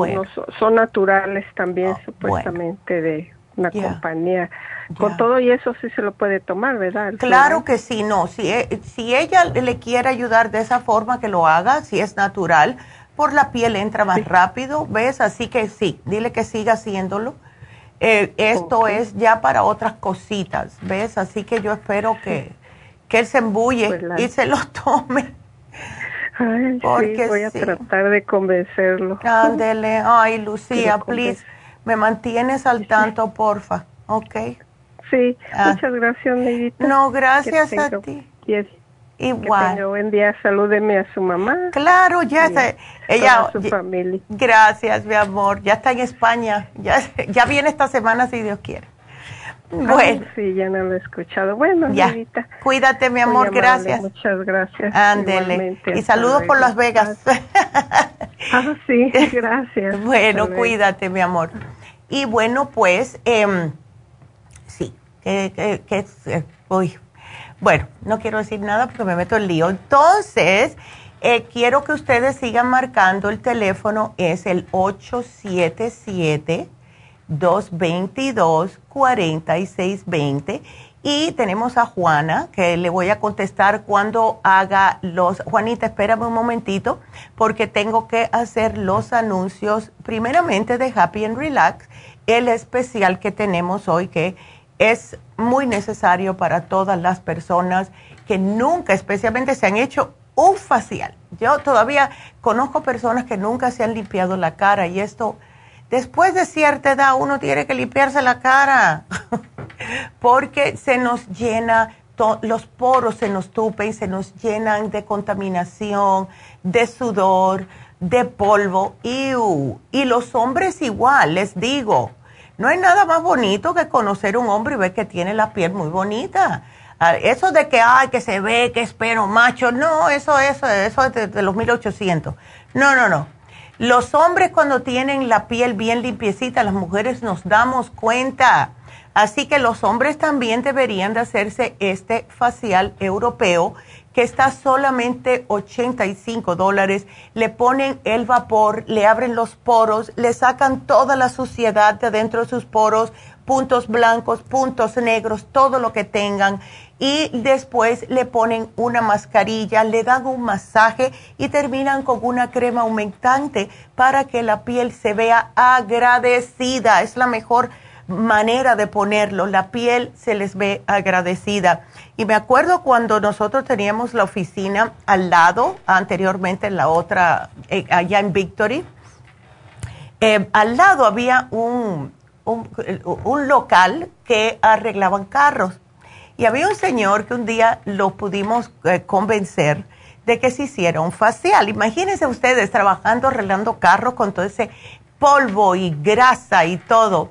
son, naturales también, oh, supuestamente, de una compañía. Con todo y eso sí se lo puede tomar, ¿verdad? claro que sí, no. Si, e, si ella le quiere ayudar de esa forma, que lo haga, si es natural por la piel entra más rápido, ¿ves? Así que sí, dile que siga haciéndolo. Eh, esto es ya para otras cositas, ¿ves? Así que yo espero que, que él se embulle pues y se lo tome. Ay, Porque voy a tratar de convencerlo. Ándele, ay, Lucía, please, me mantienes al tanto, porfa, ¿ok? Sí, ah. muchas gracias, Neidita. No, gracias a ti. Igual. Que buen día, salúdeme a su mamá. Claro, ya está. Ella. A su familia. Gracias, mi amor. Ya está en España. Ya, ya viene esta semana, si Dios quiere. Bueno. sí, ya no lo he escuchado. Bueno, ya. Cuídate, mi amor. gracias. Muchas gracias. Ándele. Y saludos por Las Vegas. ah, sí, gracias. bueno, cuídate, mi amor. Y bueno, pues, eh, sí, que, que, que eh, uy, bueno, no quiero decir nada porque me meto en lío. Entonces, eh, quiero que ustedes sigan marcando el teléfono, es el 877-222-4620. Y tenemos a Juana, que le voy a contestar cuando haga los... Juanita, espérame un momentito, porque tengo que hacer los anuncios, primeramente de Happy and Relax, el especial que tenemos hoy, que es muy necesario para todas las personas que nunca, especialmente, se han hecho un facial. Yo todavía conozco personas que nunca se han limpiado la cara y esto, después de cierta edad, uno tiene que limpiarse la cara porque se nos llena, los poros se nos tupen, se nos llenan de contaminación, de sudor, de polvo. y los hombres igual, les digo No hay nada más bonito que conocer un hombre y ver que tiene la piel muy bonita. Ah, eso de que, ay, que se ve, que espero macho, no, eso, eso, eso es de, de los 1800. No, no, no. Los hombres cuando tienen la piel bien limpiecita, las mujeres nos damos cuenta. Así que los hombres también deberían de hacerse este facial europeo que está solamente 85 dólares. Le ponen el vapor, le abren los poros, le sacan toda la suciedad de dentro de sus poros, puntos blancos, puntos negros, todo lo que tengan y después le ponen una mascarilla, le dan un masaje y terminan con una crema aumentante para que la piel se vea agradecida. Es la mejor manera de ponerlo. La piel se les ve agradecida. Y me acuerdo cuando nosotros teníamos la oficina al lado, anteriormente en la otra, eh, allá en Victory, eh, al lado había un, un local que arreglaban carros y había un señor que un día lo pudimos eh, convencer de que se hiciera un facial. Imagínense ustedes trabajando, arreglando carros con todo ese polvo y grasa y todo.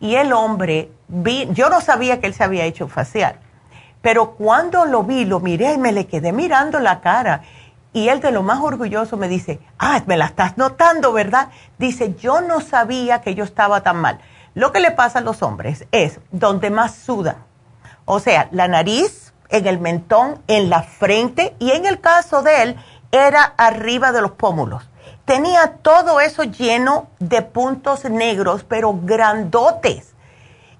Y el hombre, vi, yo no sabía que él se había hecho un facial, pero cuando lo vi, lo miré y me le quedé mirando la cara. Y él de lo más orgulloso me dice, ah, me la estás notando, ¿verdad? Dice, yo no sabía que yo estaba tan mal. Lo que le pasa a los hombres es donde más suda o sea, la nariz, en el mentón, en la frente y en el caso de él era arriba de los pómulos. Tenía todo eso lleno de puntos negros, pero grandotes.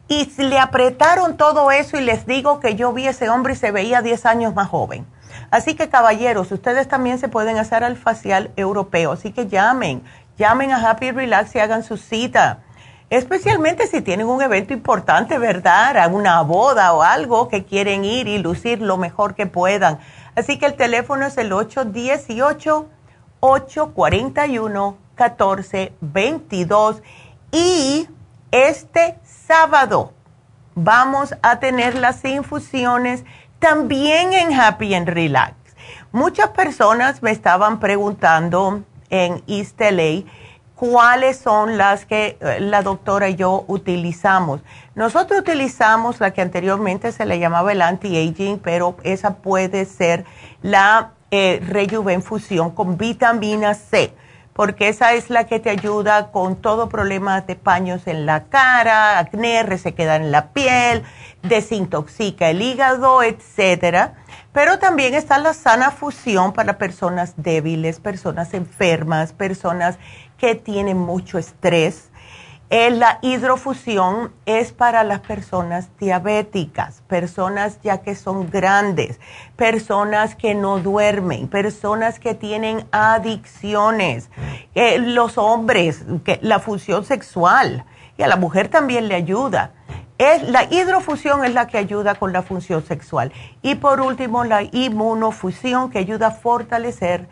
Y le apretaron todo eso y les digo que yo vi a ese hombre y se veía 10 años más joven. Así que caballeros, ustedes también se pueden hacer al facial europeo. Así que llamen, llamen a Happy Relax y hagan su cita especialmente si tienen un evento importante, ¿verdad? Una boda o algo que quieren ir y lucir lo mejor que puedan. Así que el teléfono es el 818-841-1422 y este sábado vamos a tener las infusiones también en Happy and Relax. Muchas personas me estaban preguntando en East LA cuáles son las que eh, la doctora y yo utilizamos. Nosotros utilizamos la que anteriormente se le llamaba el anti-aging, pero esa puede ser la eh, Rejuvenfusión con vitamina C, porque esa es la que te ayuda con todo problema de paños en la cara, acné, resequedad en la piel, desintoxica el hígado, etcétera. Pero también está la sana fusión para personas débiles, personas enfermas, personas que tienen mucho estrés. Eh, la hidrofusión es para las personas diabéticas, personas ya que son grandes, personas que no duermen, personas que tienen adicciones, eh, los hombres, la fusión sexual y a la mujer también le ayuda. Es, la hidrofusión es la que ayuda con la función sexual. Y por último, la inmunofusión que ayuda a fortalecer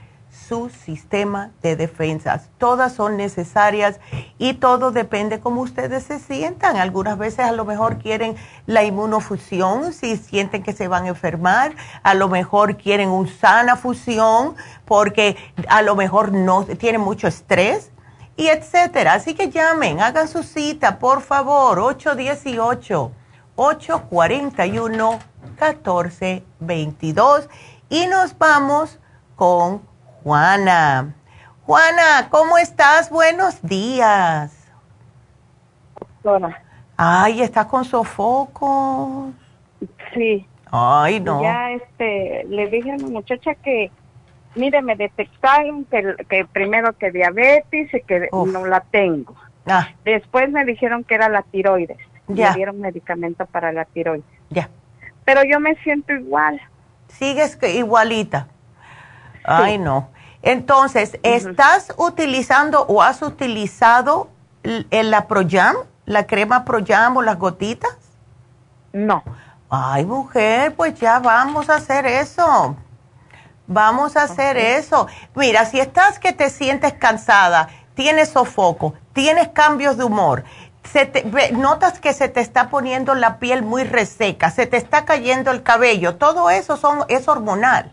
su sistema de defensas. Todas son necesarias y todo depende cómo ustedes se sientan. Algunas veces a lo mejor quieren la inmunofusión si sienten que se van a enfermar. A lo mejor quieren un sana fusión porque a lo mejor no tienen mucho estrés y etcétera. Así que llamen, hagan su cita, por favor, 818 841 1422 y nos vamos con Juana. Juana, ¿cómo estás? Buenos días. Hola. Ay, ¿estás con sofocos? Sí. Ay, no. Ya este, le dije a la muchacha que, mire, me detectaron que, primero que diabetes y que no la tengo. Ah. Después me dijeron que era la tiroides. Ya. Me dieron medicamento para la tiroides. Ya. Pero yo me siento igual. Sigues igualita. Ay, no. Entonces, ¿estás utilizando o has utilizado la Proyam, la crema Proyam o las gotitas? No. Ay, mujer, pues ya vamos a hacer eso. Vamos a hacer eso. Mira, si estás que te sientes cansada, tienes sofoco, tienes cambios de humor, se notas que se te está poniendo la piel muy reseca, se te está cayendo el cabello, todo eso son, es hormonal.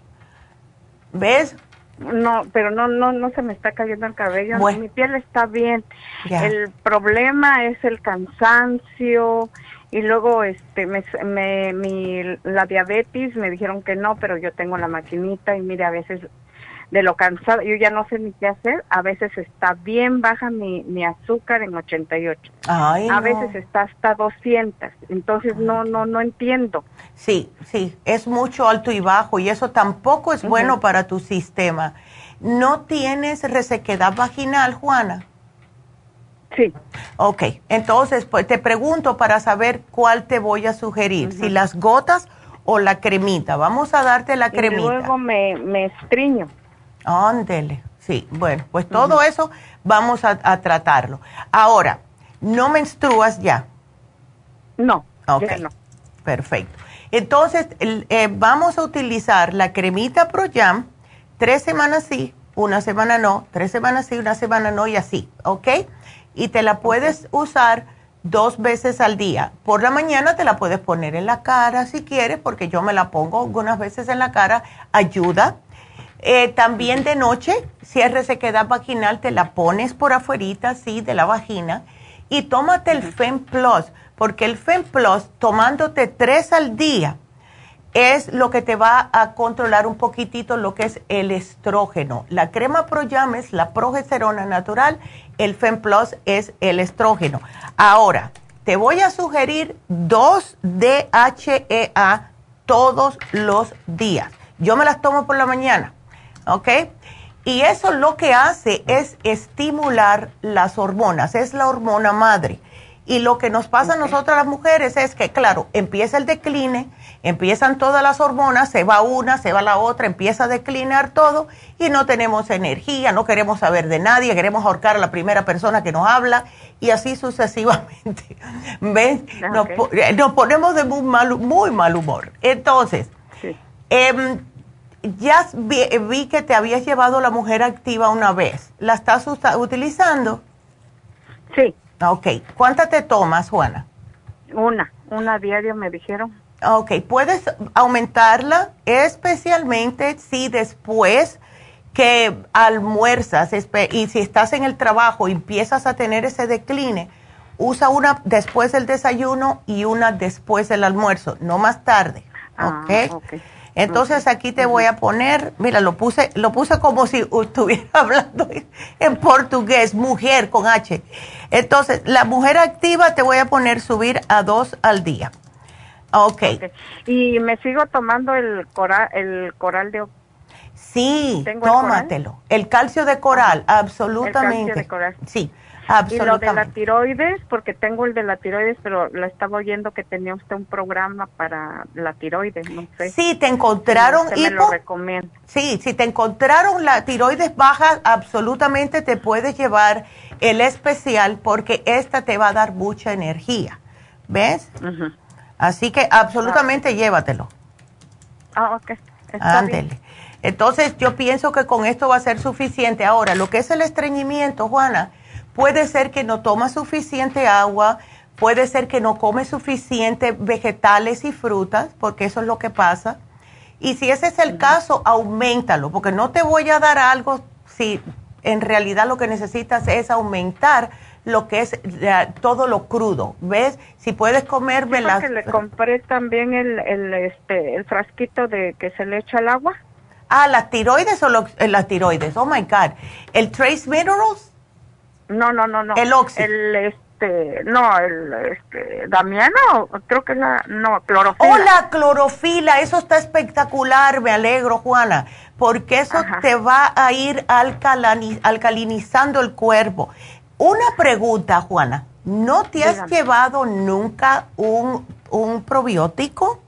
¿Ves? No, pero no, no, no se me está cayendo el cabello. Mi piel está bien. El problema es el cansancio y luego, este, me, me, mi, la diabetes me dijeron que no, pero yo tengo la maquinita y mire, a veces de lo cansado, yo ya no sé ni qué hacer, a veces está bien baja mi, mi azúcar en 88, Ay, a veces está hasta 200, entonces no, no, no entiendo. Sí, sí, es mucho alto y bajo y eso tampoco es bueno para tu sistema. ¿No tienes resequedad vaginal, Juana? Sí. Ok, entonces pues te pregunto para saber cuál te voy a sugerir, si las gotas o la cremita. Vamos a darte la cremita. Y luego me, me estriño. Ándele, sí. Bueno, pues todo eso vamos a, tratarlo. Ahora, ¿no menstruas ya? No. Ok. No. Perfecto. Entonces, eh, vamos a utilizar la cremita Pro Jam tres semanas sí, una semana no, tres semanas sí, una semana no y así, ¿ok? Y te la puedes usar dos veces al día. Por la mañana te la puedes poner en la cara si quieres, porque yo me la pongo algunas veces en la cara, ayuda eh, también de noche, si es resequedad vaginal, te la pones por afuera, sí, de la vagina. Y tómate el FEM Plus, porque el FEM Plus, tomándote tres al día, es lo que te va a controlar un poquitito lo que es el estrógeno. La crema Proyam es la progesterona natural, el FEM Plus es el estrógeno. Ahora, te voy a sugerir dos DHEA todos los días. Yo me las tomo por la mañana ¿ok? Y eso lo que hace es estimular las hormonas, es la hormona madre. Y lo que nos pasa a nosotras las mujeres es que, claro, empieza el decline, empiezan todas las hormonas, se va una, se va la otra, empieza a declinar todo y no tenemos energía, no queremos saber de nadie, queremos ahorcar a la primera persona que nos habla y así sucesivamente. ¿Ves? Eh, nos, ponemos de muy mal, muy mal humor. Entonces, eh, ya vi, que te habías llevado la mujer activa una vez. ¿La estás utilizando? Sí. Ok. ¿Cuántas te tomas, Juana? Una, una diario me dijeron. Ok, puedes aumentarla especialmente si después que almuerzas y si estás en el trabajo y empiezas a tener ese decline, usa una después del desayuno y una después del almuerzo, no más tarde. Ah, ok. Entonces aquí te voy a poner, mira, lo puse, lo puse como si estuviera hablando en portugués, mujer con H. Entonces, la mujer activa te voy a poner subir a dos al día. Ok. okay. Y me sigo tomando el coral, el coral de... Sí, tómatelo. El, calcio de coral, absolutamente. El calcio de coral. Sí. Y lo de la tiroides, porque tengo el de la tiroides, pero lo estaba oyendo que tenía usted un programa para la tiroides, no sé. Sí, te encontraron y me lo recomiendo. Sí, si te encontraron la tiroides baja, absolutamente te puedes llevar el especial porque esta te va a dar mucha energía. ¿Ves? Así que absolutamente ah. llévatelo. Ah, ok. Ándele. Entonces yo pienso que con esto va a ser suficiente. Ahora, lo que es el estreñimiento, Juana, Puede ser que no toma suficiente agua, puede ser que no come suficiente vegetales y frutas, porque eso es lo que pasa. Y si ese es el caso, aumentalo, porque no te voy a dar algo si en realidad lo que necesitas es aumentar lo que es todo lo crudo. ¿Ves? Si puedes comerme las... que le compré también el, el, este, el frasquito de que se le echa el agua. Ah, las tiroides o los, eh, las tiroides. Oh my God. El Trace Minerals. No, no, no, no. El Oxy. El, este, no, el, este, Damiano, creo que es la, no, clorofila. Oh, la clorofila, eso está espectacular, me alegro, Juana, porque eso te va a ir alcalinizando el cuerpo. Una pregunta, Juana, ¿no te has llevado nunca un, un probiótico?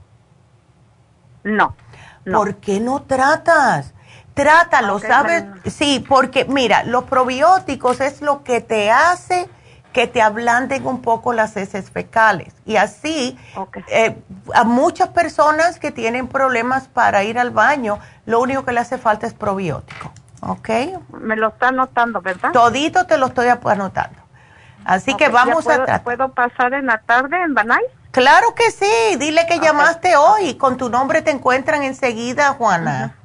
No, no. ¿Por qué no tratas? Trátalo, ¿sabes? Sí, porque mira, los probióticos es lo que te hace que te ablanden un poco las heces fecales. Y así, eh, a muchas personas que tienen problemas para ir al baño, lo único que le hace falta es probiótico. ¿Ok? Me lo está anotando, ¿verdad? Todito te lo estoy anotando. Así que vamos a tratar. ¿Puedo pasar en la tarde en Banay? Claro que sí. Dile que llamaste hoy. Con tu nombre te encuentran enseguida, Juana.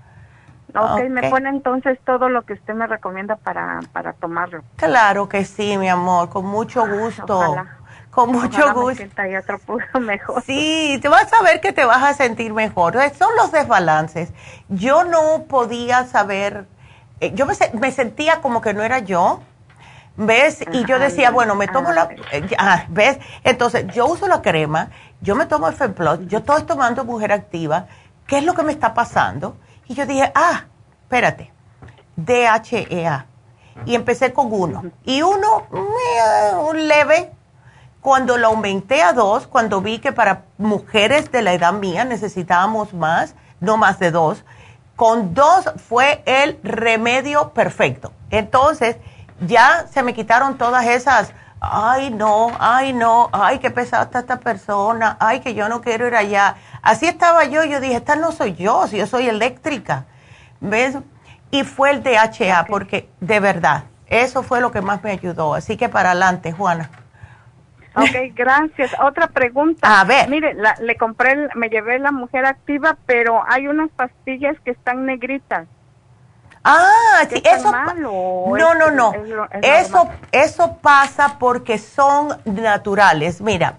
Ok, me pone entonces todo lo que usted me recomienda para, para tomarlo. Claro que sí, mi amor, con mucho gusto. Con mucho gusto. otro mejor. Sí, te vas a ver que te vas a sentir mejor. Son los desbalances. Yo no podía saber, eh, yo me, sentía como que no era yo. ¿Ves? Y yo decía, bueno, me tomo la... Eh, ah, ¿Ves? Entonces, yo uso la crema, yo me tomo el FEMPLOS, yo estoy tomando mujer activa. ¿Qué es lo que me está pasando? Y yo dije, ah, espérate, DHEA. Y empecé con uno. Y uno, un leve, cuando lo aumenté a dos, cuando vi que para mujeres de la edad mía necesitábamos más, no más de dos, con dos fue el remedio perfecto. Entonces, ya se me quitaron todas esas, ay no, ay no, ay qué pesada está esta persona, ay que yo no quiero ir allá. Así estaba yo, yo dije, esta no soy yo, si yo soy eléctrica. ¿Ves? Y fue el DHA, porque de verdad, eso fue lo que más me ayudó. Así que para adelante, Juana. Ok, gracias. Otra pregunta. A ver. Mire, le compré, me llevé la mujer activa, pero hay unas pastillas que están negritas. Ah, sí, eso. no, no, no. eso, eso pasa porque son naturales. Mira,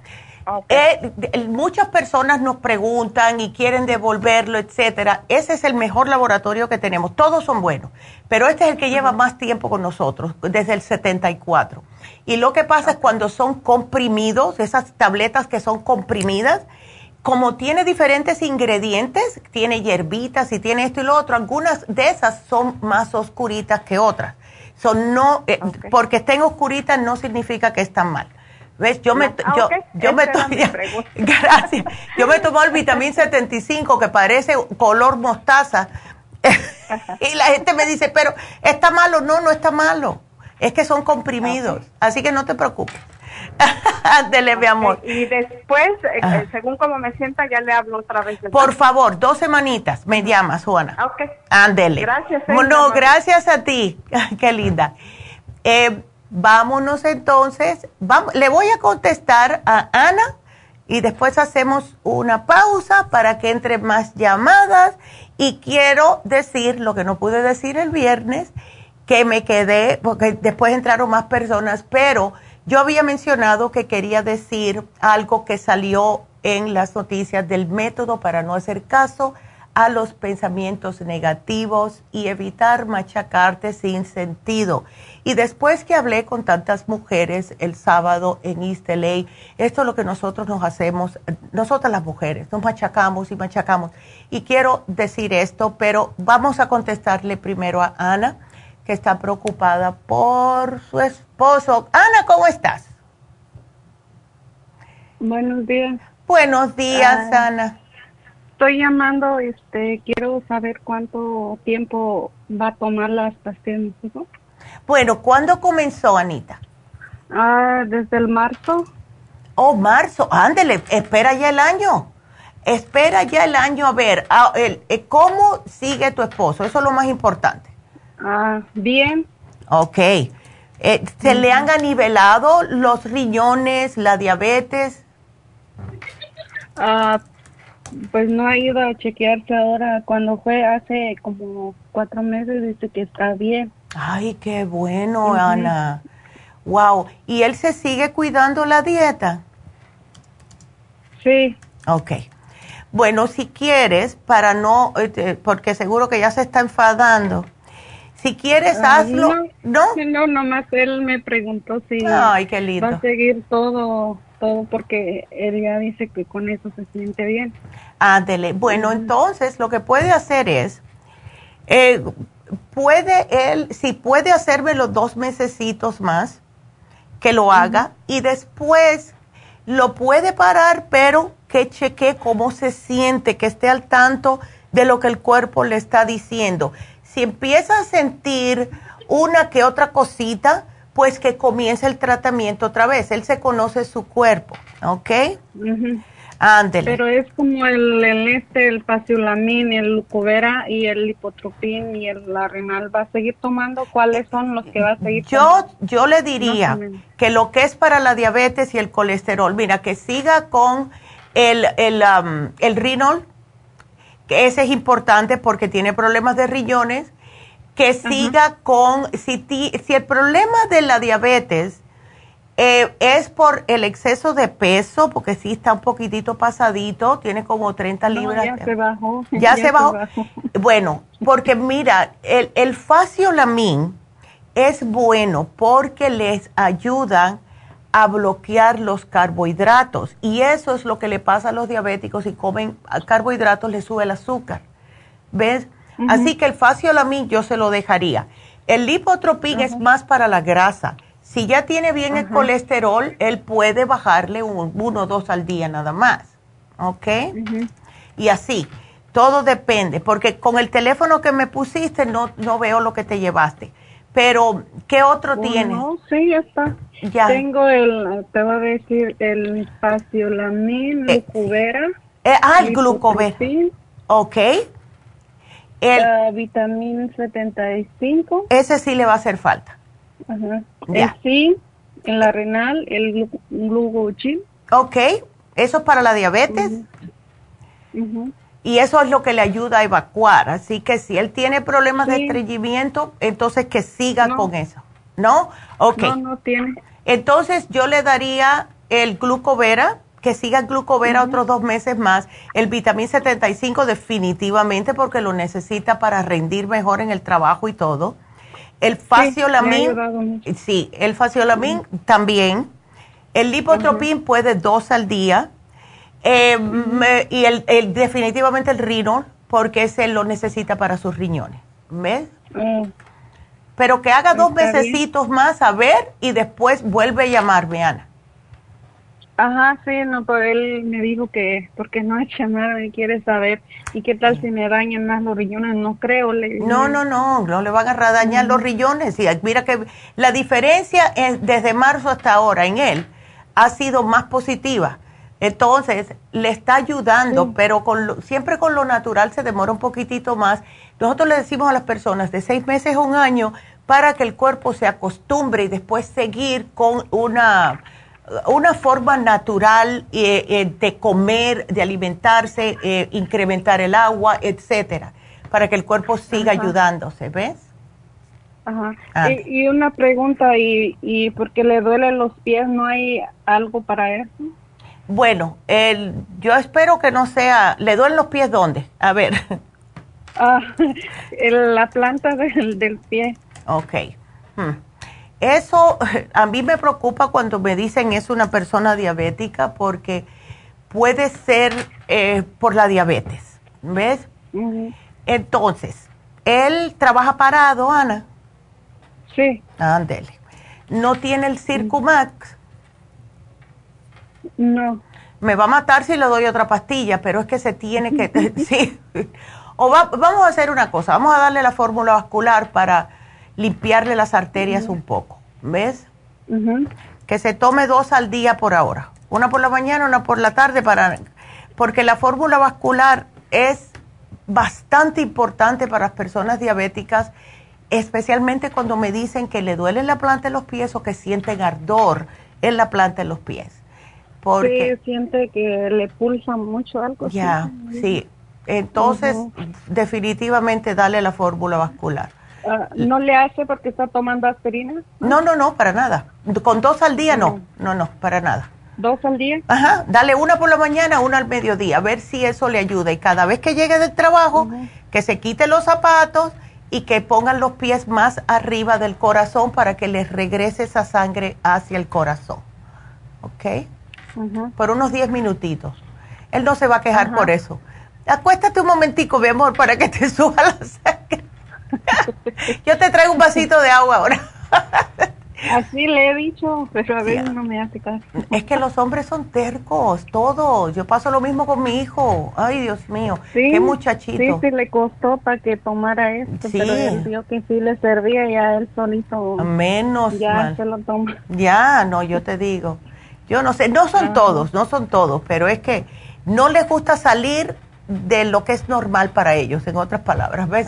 eh, muchas personas nos preguntan y quieren devolverlo, etcétera. Ese es el mejor laboratorio que tenemos. Todos son buenos, pero este es el que lleva más tiempo con nosotros, desde el 74. Y lo que pasa es cuando son comprimidos, esas tabletas que son comprimidas, como tiene diferentes ingredientes, tiene hierbitas y tiene esto y lo otro, algunas de esas son más oscuritas que otras. Son no, eh, Porque estén oscuritas no significa que están mal. ¿Ves? Yo me, ah, yo, yo me gracias. Yo me tomo el vitamín 75 que parece color mostaza. y la gente me dice, pero ¿está malo? No, no está malo. Es que son comprimidos. Así que no te preocupes. Ándele, mi amor. Y después, eh, eh, según como me sienta, ya le hablo otra vez. Por favor, dos semanitas me llamas, Juana. Ok. Ándele. Gracias. no, gracias a ti. Qué linda. Eh, Vámonos entonces, le voy a contestar a Ana y después hacemos una pausa para que entre más llamadas y quiero decir lo que no pude decir el viernes, que me quedé, porque después entraron más personas, pero yo había mencionado que quería decir algo que salió en las noticias del método para no hacer caso a los pensamientos negativos y evitar machacarte sin sentido. Y después que hablé con tantas mujeres el sábado en East LA, esto es lo que nosotros nos hacemos, nosotras las mujeres, nos machacamos y machacamos. Y quiero decir esto, pero vamos a contestarle primero a Ana, que está preocupada por su esposo. Ana, ¿cómo estás? Buenos días. Buenos días, ah. Ana estoy llamando, este, quiero saber cuánto tiempo va a tomar las pastillas. Bueno, ¿cuándo comenzó, Anita? Ah, desde el marzo. Oh, marzo, ándele, espera ya el año. Espera ya el año a ver ah, el, eh, cómo sigue tu esposo, eso es lo más importante. Ah, bien. Ok. Eh, ¿Se le han anivelado los riñones, la diabetes? Ah, pues no ha ido a chequearse ahora. Cuando fue hace como cuatro meses, dice que está bien. Ay, qué bueno, Ana. Wow. ¿Y él se sigue cuidando la dieta? Sí. Ok. Bueno, si quieres, para no, este, porque seguro que ya se está enfadando. Si quieres, hazlo. No, no, no, nomás él me preguntó si Ay, qué lindo. va a seguir todo todo porque él ya dice que con eso se siente bien. Ándele. Bueno, entonces lo que puede hacer es, eh, puede él, si puede hacerme los dos mesecitos más, que lo haga y después lo puede parar, pero que cheque cómo se siente, que esté al tanto de lo que el cuerpo le está diciendo. Si empieza a sentir una que otra cosita, pues que comience el tratamiento otra vez. Él se conoce su cuerpo, ¿ok? Ándele. Pero es como el, el este, el paciulamín, el lucovera y el lipotropín y el la renal. ¿Va a seguir tomando? ¿Cuáles son los que va a seguir yo, Yo le diría que lo que es para la diabetes y el colesterol, mira, que siga con el, el, um, el que ese es importante porque tiene problemas de riñones, que siga con, si, si el problema de la diabetes eh, es por el exceso de peso, porque sí está un poquitito pasadito, tiene como 30 libras. ya se bajó. Ya, se, bajó. Bueno, porque mira, el, el faciolamin es bueno porque les ayudan a bloquear los carbohidratos y eso es lo que le pasa a los diabéticos si comen carbohidratos les sube el azúcar. ¿Ves? Así que el faciolamin yo se lo dejaría. El lipotropín es más para la grasa. Si ya tiene bien el colesterol, él puede bajarle uno o dos al día nada más. ¿Ok? Y así, todo depende, porque con el teléfono que me pusiste no, no veo lo que te llevaste. Pero, ¿qué otro oh, tiene? No, sí, ya está. Ya. Tengo el, te voy a decir, el faciolamin, eh, glucovera. Eh, ah, el glucovera. Ok. El uh, vitamina 75. Ese sí le va a hacer falta. Ajá. El sí, en la renal, el glucogil. Ok, eso es para la diabetes. Y eso es lo que le ayuda a evacuar. Así que si él tiene problemas de estreñimiento, entonces que siga con eso. ¿No? Ok. No, no tiene. Entonces yo le daría el glucovera, que siga el glucovera otros dos meses más. El vitamín 75 definitivamente porque lo necesita para rendir mejor en el trabajo y todo. El faciolamin, sí, el faciolamin también. El lipotropín puede dos al día. Eh, y el, definitivamente el rino, porque ese lo necesita para sus riñones. ¿Ves? Mm. Pero que haga dos mesecitos más a ver y después vuelve a llamarme, Ana. Ajá, sí, no, pero él me dijo que porque no es llamar, me quiere saber. ¿Y qué tal si me dañan más los riñones? No creo. Le, no, no, no, no le van a dañar los riñones. Y mira que la diferencia es, desde marzo hasta ahora en él ha sido más positiva. Entonces, le está ayudando, pero con siempre con lo natural se demora un poquitito más. Nosotros le decimos a las personas de seis meses a un año para que el cuerpo se acostumbre y después seguir con una una forma natural eh, eh, de comer, de alimentarse, eh, incrementar el agua, etcétera, para que el cuerpo siga ayudándose, ¿ves? Ajá. Ah. Y, una pregunta, ¿y, ¿y porque le duelen los pies? ¿No hay algo para eso? Bueno, el, yo espero que no sea, ¿le duelen los pies dónde? A ver. Ah, en la planta del, del pie. Ok. Hmm. Eso a mí me preocupa cuando me dicen es una persona diabética porque puede ser eh, por la diabetes, ¿ves? Entonces, ¿él trabaja parado, Ana? Sí. Ándele. ¿No tiene el Circumax? No. Me va a matar si le doy otra pastilla, pero es que se tiene que... sí. O vamos a hacer una cosa, vamos a darle la fórmula vascular para limpiarle las arterias un poco, ¿ves? Que se tome dos al día por ahora, una por la mañana, una por la tarde, para porque la fórmula vascular es bastante importante para las personas diabéticas, especialmente cuando me dicen que le duele la planta de los pies o que sienten ardor en la planta de los pies. Porque, sí, siente que le pulsa mucho algo. Ya, sí. Entonces, definitivamente dale la fórmula vascular. Ah, ¿No le hace porque está tomando aspirina? No, no, no, para nada. Con dos al día no, no, no, para nada. ¿Dos al día? Ajá, dale una por la mañana, una al mediodía, a ver si eso le ayuda. Y cada vez que llegue del trabajo, que se quite los zapatos y que pongan los pies más arriba del corazón para que les regrese esa sangre hacia el corazón. ¿Ok? Por unos 10 minutitos. Él no se va a quejar por eso. Acuéstate un momentico, mi amor, para que te suba la sangre. Yo te traigo un vasito de agua ahora. Así le he dicho, pero a veces no me hace caso. Es que los hombres son tercos, todos. Yo paso lo mismo con mi hijo. Ay, Dios mío, qué muchachito. Sí, sí, le costó para que tomara esto, pero él vio que sí le servía y a él solito. Menos Ya se lo toma. Ya, no, yo te digo. Yo no sé, no son todos, no son todos, pero es que no les gusta salir de lo que es normal para ellos, en otras palabras. ¿Ves?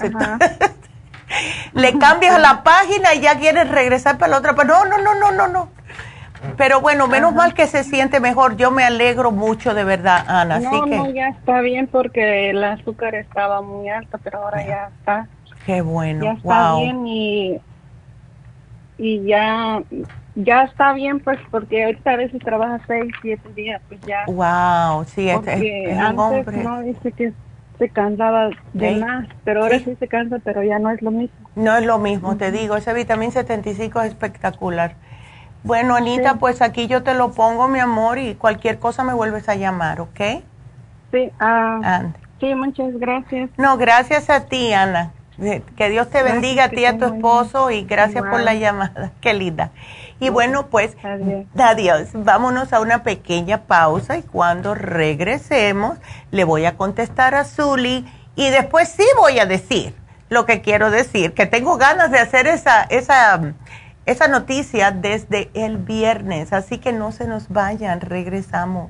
Le cambias la página y ya quieres regresar para la otra. Pero no, no, no, no, no, no. Pero bueno, menos mal que se siente mejor. Yo me alegro mucho de verdad, Ana. No, así que... no, ya está bien porque el azúcar estaba muy alto, pero ahora ya está. Qué bueno. Ya está bien y, y ya ya está bien, pues, porque ahorita a veces trabaja seis, siete días, pues ya. Wow, sí, es, es, un hombre. No, dice que se cansaba de más, pero ahora sí. se cansa, pero ya no es lo mismo. No es lo mismo, te digo, ese vitamín 75 es espectacular. Bueno, Anita, pues aquí yo te lo pongo, mi amor, y cualquier cosa me vuelves a llamar, ¿ok? Sí, ah, sí, muchas gracias. No, gracias a ti, Ana. Que Dios te bendiga a ti y a tu esposo y gracias por la llamada. Qué linda. Y bueno, pues adiós. Vámonos a una pequeña pausa y cuando regresemos le voy a contestar a Zully y después sí voy a decir lo que quiero decir, que tengo ganas de hacer esa, esa, esa noticia desde el viernes, así que no se nos vayan, regresamos.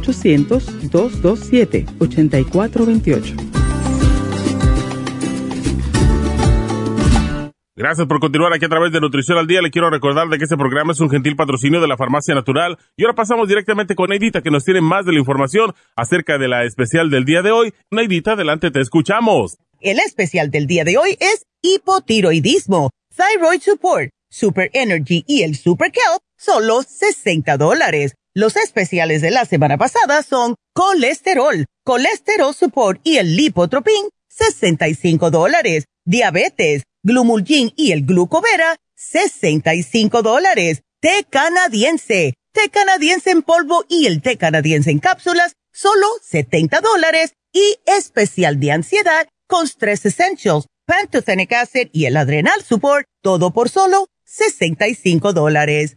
1-800-227-8428. Gracias por continuar aquí a través de Nutrición al Día. Le quiero recordar de que este programa es un gentil patrocinio de la Farmacia Natural. Y ahora pasamos directamente con Neidita, que nos tiene más de la información acerca de la especial del día de hoy. Neidita, adelante, te escuchamos. El especial del día de hoy es hipotiroidismo, thyroid support, super energy y el super kelp, solo 60 dólares. Los especiales de la semana pasada son colesterol, colesterol support y el lipotropin, 65 dólares. Diabetes, Glumulgin y el Glucovera, 65 dólares. Té canadiense, té canadiense en polvo y el té canadiense en cápsulas, solo 70 dólares. Y especial de ansiedad con Stress Essentials, Pantothenic Acid y el Adrenal Support, todo por solo 65 dólares.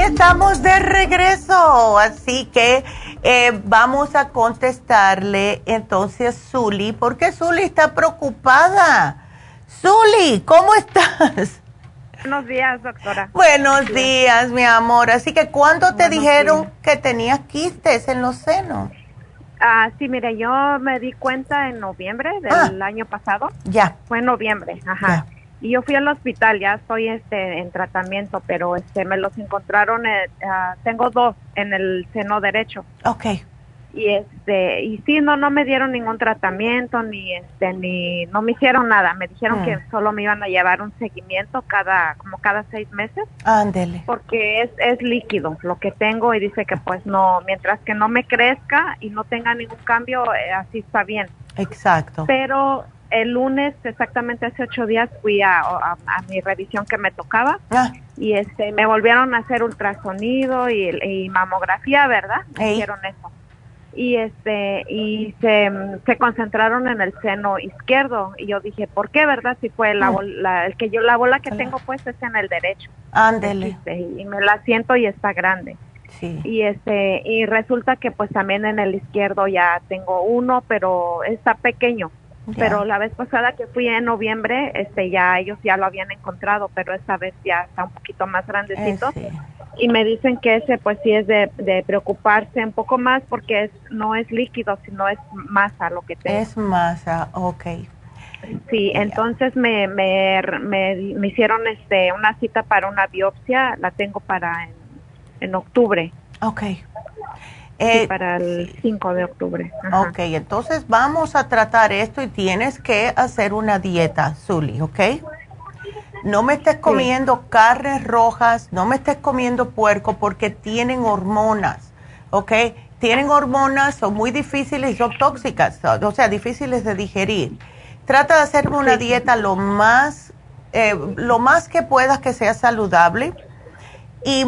Estamos de regreso, así que eh, vamos a contestarle entonces Zuli, porque Zuli está preocupada. Zuli, ¿cómo estás? Buenos días, doctora. Buenos días, mi amor. Así que, ¿cuándo te dijeron que tenías quistes en los senos? Ah, sí, mire, yo me di cuenta en noviembre del ah. año pasado. Ya. Fue en noviembre, ajá. Y yo fui al hospital, ya estoy este, en tratamiento, pero este, me los encontraron, eh, ah, tengo dos en el seno derecho. Ok. Y este, y sí, no, no me dieron ningún tratamiento, ni este, ni, no me hicieron nada. Me dijeron que mm. solo me iban a llevar un seguimiento cada, como cada seis meses. Ándele. Porque es, es líquido lo que tengo y dice que pues no, mientras que no me crezca y no tenga ningún cambio, eh, así está bien. Exacto. Pero el lunes, exactamente hace ocho días, fui a, mi revisión que me tocaba ah. y este me volvieron a hacer ultrasonido y, mamografía, ¿verdad? Me hicieron eso. Y este y se, se, concentraron en el seno izquierdo y yo dije, ¿por qué, verdad? Si fue la, ah. el que yo la bola que tengo pues es en el derecho. Ándele. Este, y me la siento y está grande. Sí. Y este y resulta que pues también en el izquierdo ya tengo uno, pero está pequeño Pero la vez pasada que fui en noviembre, este ya ellos ya lo habían encontrado, pero esta vez ya está un poquito más grandecito. Eh, y me dicen que ese pues sí es de, preocuparse un poco más porque es no es líquido, sino es masa lo que tengo. Es masa, ok. Sí, entonces me, me, me, hicieron este una cita para una biopsia, la tengo para en, en octubre. Ok. Eh, para el 5 de octubre. Ok, entonces vamos a tratar esto y tienes que hacer una dieta, Zuli, ¿ok? No me estés comiendo carnes rojas, no me estés comiendo puerco porque tienen hormonas, ¿ok? Tienen hormonas, son muy difíciles son tóxicas, o sea, difíciles de digerir. Trata de hacerme una dieta lo más, eh, lo más que puedas que sea saludable y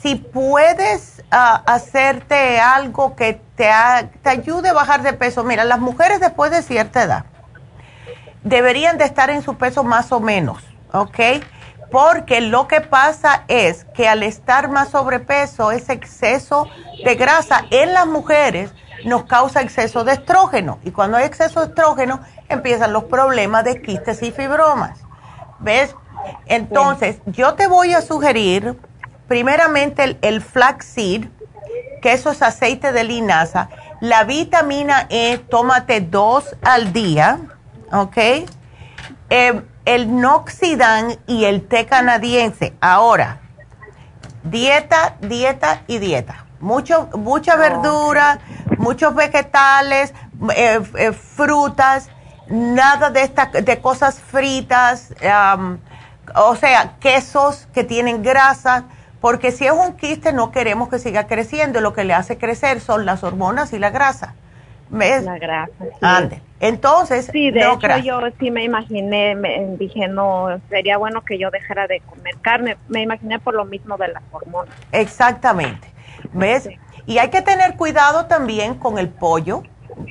si puedes hacerte algo que te, te ayude a bajar de peso, mira, las mujeres después de cierta edad deberían de estar en su peso más o menos ¿ok? Porque lo que pasa es que al estar más sobrepeso, ese exceso de grasa en las mujeres nos causa exceso de estrógeno. Y cuando hay exceso de estrógeno, empiezan los problemas de quistes y fibromas. ¿Ves? Entonces, yo te voy a sugerir, primeramente, el, el flaxseed, que eso es aceite de linaza. La vitamina E, tómate dos al día, ¿ok? Eh, el Noxidan y el té canadiense. Ahora, dieta, dieta y dieta. Mucho, mucha verdura, muchos vegetales, eh, eh, frutas, nada de estas de cosas fritas, o sea, quesos que tienen grasa, porque si es un quiste no queremos que siga creciendo, lo que le hace crecer son las hormonas y la grasa. La grasa. Ande. Entonces, sí, de hecho yo sí me imaginé, me dije, no, sería bueno que yo dejara de comer carne. Me imaginé por lo mismo de las hormonas. Exactamente. ¿Ves? Y hay que tener cuidado también con el pollo,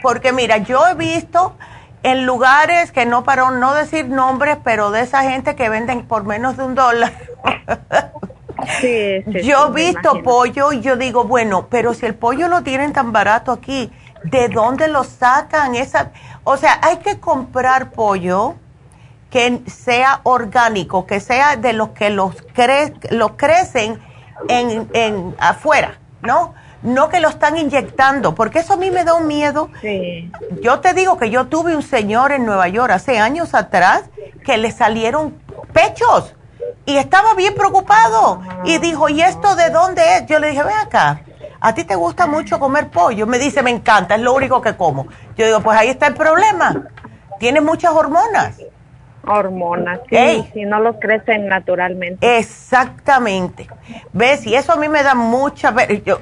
porque mira, yo he visto en lugares que no para no decir nombres, pero de esa gente que venden por menos de un dólar. Sí, yo he visto pollo y yo digo, bueno, pero si el pollo lo tienen tan barato aquí, ¿de dónde lo sacan? Esa, o sea, hay que comprar pollo que sea orgánico, que sea de los que los, cre crecen en, en afuera, ¿no? No que lo están inyectando, porque eso a mí me da un miedo. Yo te digo que yo tuve un señor en Nueva York hace años atrás que le salieron pechos y estaba bien preocupado y dijo, ¿y esto de dónde es? Yo le dije, ve acá, ¿a ti te gusta mucho comer pollo? Me dice, me encanta, es lo único que como. Yo digo, pues ahí está el problema. Tienes muchas hormonas. Hormonas, sí, si no los crecen naturalmente. Exactamente. ¿Ves? Y eso a mí me da mucha...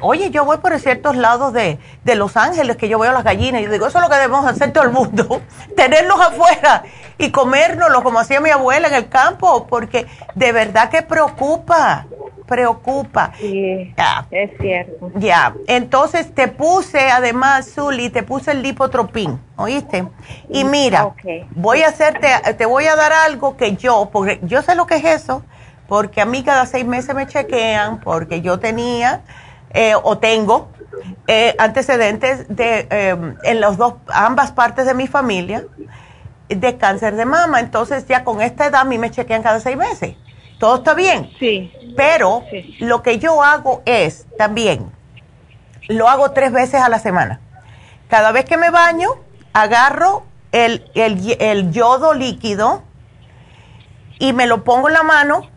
oye, yo voy por ciertos lados de, de Los Ángeles, que yo veo las gallinas, y digo, eso es lo que debemos hacer todo el mundo, tenerlos afuera y comérnoslos como hacía mi abuela en el campo, porque de verdad que preocupa preocupa. Sí, es cierto. Ya, entonces te puse, además, Zuli, te puse el lipotropín, ¿oíste? Y mira, voy a hacerte, te voy a dar algo que yo, porque yo sé lo que es eso, porque a mí cada seis meses me chequean, porque yo tenía eh, o tengo eh, antecedentes de em, en los dos, ambas partes de mi familia de cáncer de mama. Entonces ya con esta edad a mí me chequean cada seis meses. ¿Todo está bien? Sí. Pero lo que yo hago es también, lo hago tres veces a la semana. Cada vez que me baño, agarro el, el, yodo líquido y me lo pongo en la mano.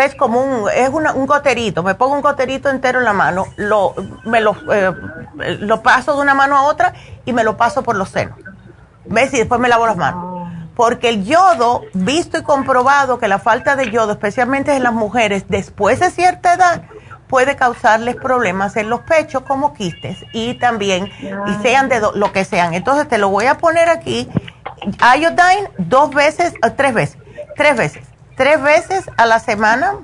Es como un, es un goterito, me pongo un goterito entero en la mano, lo, me lo, eh, lo paso de una mano a otra y me lo paso por los senos. ¿Ves? Y después me lavo las manos porque el yodo, visto y comprobado que la falta de yodo, especialmente en las mujeres después de cierta edad, puede causarles problemas en los pechos como quistes y también, y sean de lo que sean. Entonces te lo voy a poner aquí, iodine dos veces, eh, tres veces, tres veces, tres veces a la semana.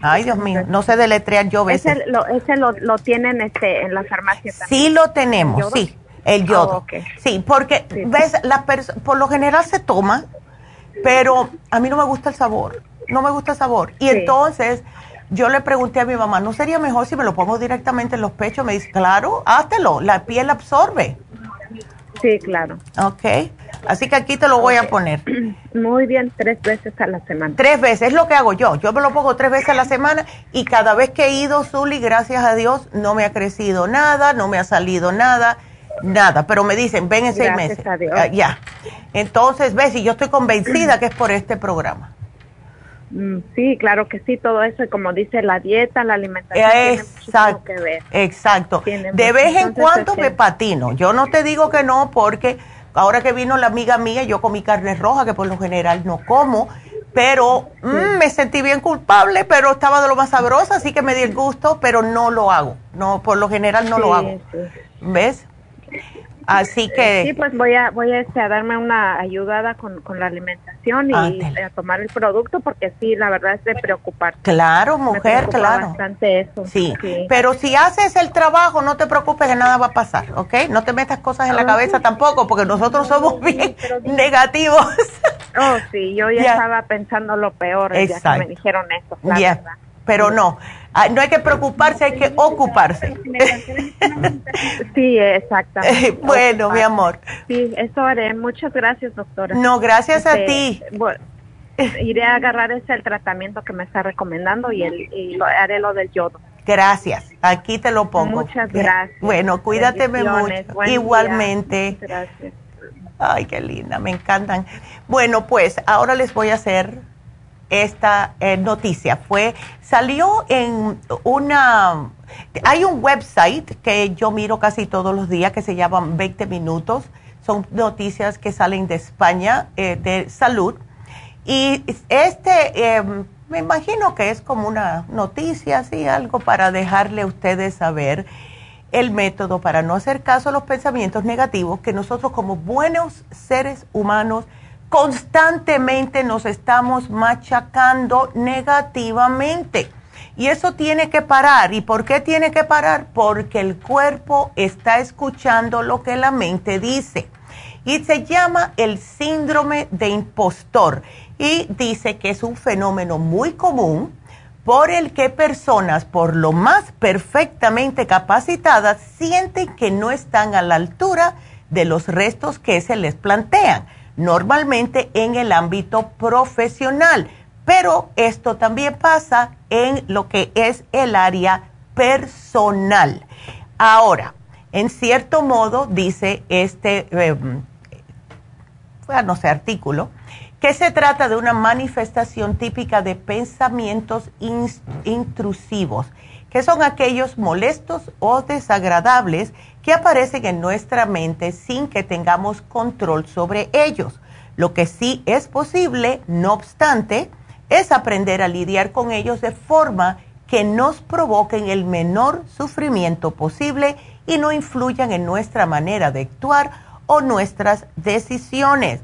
Ay, Dios mío, no sé deletrear yo veces. Ese lo, ese lo, tienen este, en la farmacia también. Sí lo tenemos, sí. El ah, yodo. Sí, porque, ves, la por lo general se toma, pero a mí no me gusta el sabor. No me gusta el sabor. Y entonces yo le pregunté a mi mamá, ¿no sería mejor si me lo pongo directamente en los pechos? Me dice, claro, háztelo, la piel absorbe. Sí, claro. Ok. Así que aquí te lo voy a poner. Muy bien, tres veces a la semana. Tres veces, es lo que hago yo. Yo me lo pongo tres veces a la semana y cada vez que he ido, Zuli, gracias a Dios, no me ha crecido nada, no me ha salido nada, nada. Pero me dicen, ven en seis meses. A Dios. Ah, ya. Entonces, ves, y yo estoy convencida que es por este programa. Mm, sí, claro que sí, todo eso, y como dice la dieta, la alimentación, exacto, tiene que ver. Exacto. de vez en cuando me patino. Yo no te digo que no, porque ahora que vino la amiga mía, yo comí carne roja, que por lo general no como, pero mm, me sentí bien culpable, pero estaba de lo más sabrosa, así que me di el gusto, pero no lo hago. No, por lo general no lo hago. ¿Ves? Así que... Sí, pues voy a, voy a, este, a darme una ayudada con, con la alimentación y a tomar el producto porque sí, la verdad es de preocupar. Claro, mujer, claro. bastante eso. Sí. pero si haces el trabajo, no te preocupes que nada va a pasar, ¿ok? No te metas cosas en la ah, cabeza tampoco porque nosotros somos bien negativos. Oh, sí, yo ya, estaba pensando lo peor ya que me dijeron eso, la verdad. Pero no Ah, no hay que preocuparse, hay que ocuparse. Sí, exactamente. bueno, mi amor. Sí, eso haré. Muchas gracias, doctora. No, gracias a este, ti. iré a agarrar ese el tratamiento que me está recomendando y, el, haré lo del yodo. Gracias. Aquí te lo pongo. Muchas gracias. Bueno, cuídate mucho. Igualmente. Gracias. Ay, qué linda, me encantan. Bueno, pues ahora les voy a hacer esta eh, noticia. Fue, salió en una, hay un website que yo miro casi todos los días que se llama 20 minutos. Son noticias que salen de España eh, de salud. Y este, em, me imagino que es como una noticia, así, algo para dejarle a ustedes saber el método para no hacer caso a los pensamientos negativos que nosotros como buenos seres humanos constantemente nos estamos machacando negativamente. Y eso tiene que parar. ¿Y por qué tiene que parar? Porque el cuerpo está escuchando lo que la mente dice. Y se llama el síndrome de impostor. Y dice que es un fenómeno muy común por el que personas, por lo más perfectamente capacitadas, sienten que no están a la altura de los restos que se les plantean normalmente en el ámbito profesional, pero esto también pasa en lo que es el área personal. Ahora, en cierto modo, dice este, eh, no sé, artículo, que se trata de una manifestación típica de pensamientos intrusivos, que son aquellos molestos o desagradables que aparecen en nuestra mente sin que tengamos control sobre ellos. Lo que sí es posible, no obstante, es aprender a lidiar con ellos de forma que nos provoquen el menor sufrimiento posible y no influyan en nuestra manera de actuar o nuestras decisiones.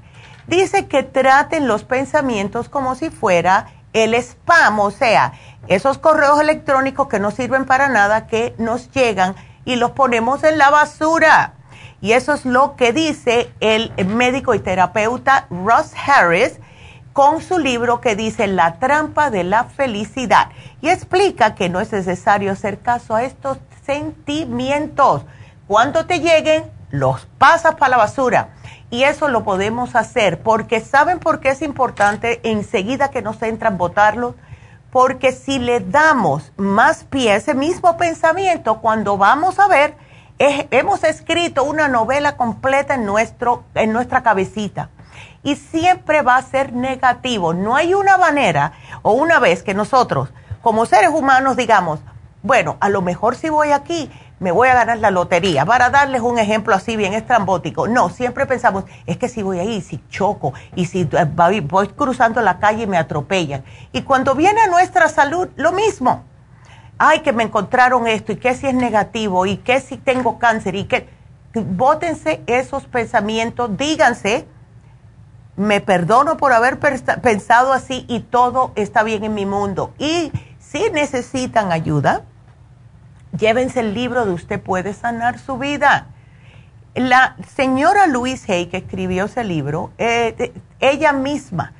Dice que traten los pensamientos como si fuera el spam, o sea, esos correos electrónicos que no sirven para nada que nos llegan y los ponemos en la basura. Y eso es lo que dice el médico y terapeuta Ross Harris con su libro que dice La trampa de la felicidad. Y explica que no es necesario hacer caso a estos sentimientos. Cuando te lleguen, los pasas para la basura. Y eso lo podemos hacer porque ¿saben por qué es importante enseguida que nos entran votarlos? Porque si le damos más pie a ese mismo pensamiento, cuando vamos a ver, hemos escrito una novela completa en, nuestro, en nuestra cabecita. Y siempre va a ser negativo. No hay una manera o una vez que nosotros, como seres humanos, digamos, bueno, a lo mejor si voy aquí, me voy a ganar la lotería. Para darles un ejemplo así bien estrambótico. No, siempre pensamos, es que si voy ahí, si choco y si voy, voy cruzando la calle y me atropellan. Y cuando viene a nuestra salud, lo mismo. Ay, que me encontraron esto y que si es negativo y que si tengo cáncer y que... Bótense esos pensamientos, díganse, me perdono por haber pensado así y todo está bien en mi mundo. Y si necesitan ayuda, llévense el libro de Usted puede sanar su vida. La señora Louise Hay, que escribió ese libro, eh, ella misma,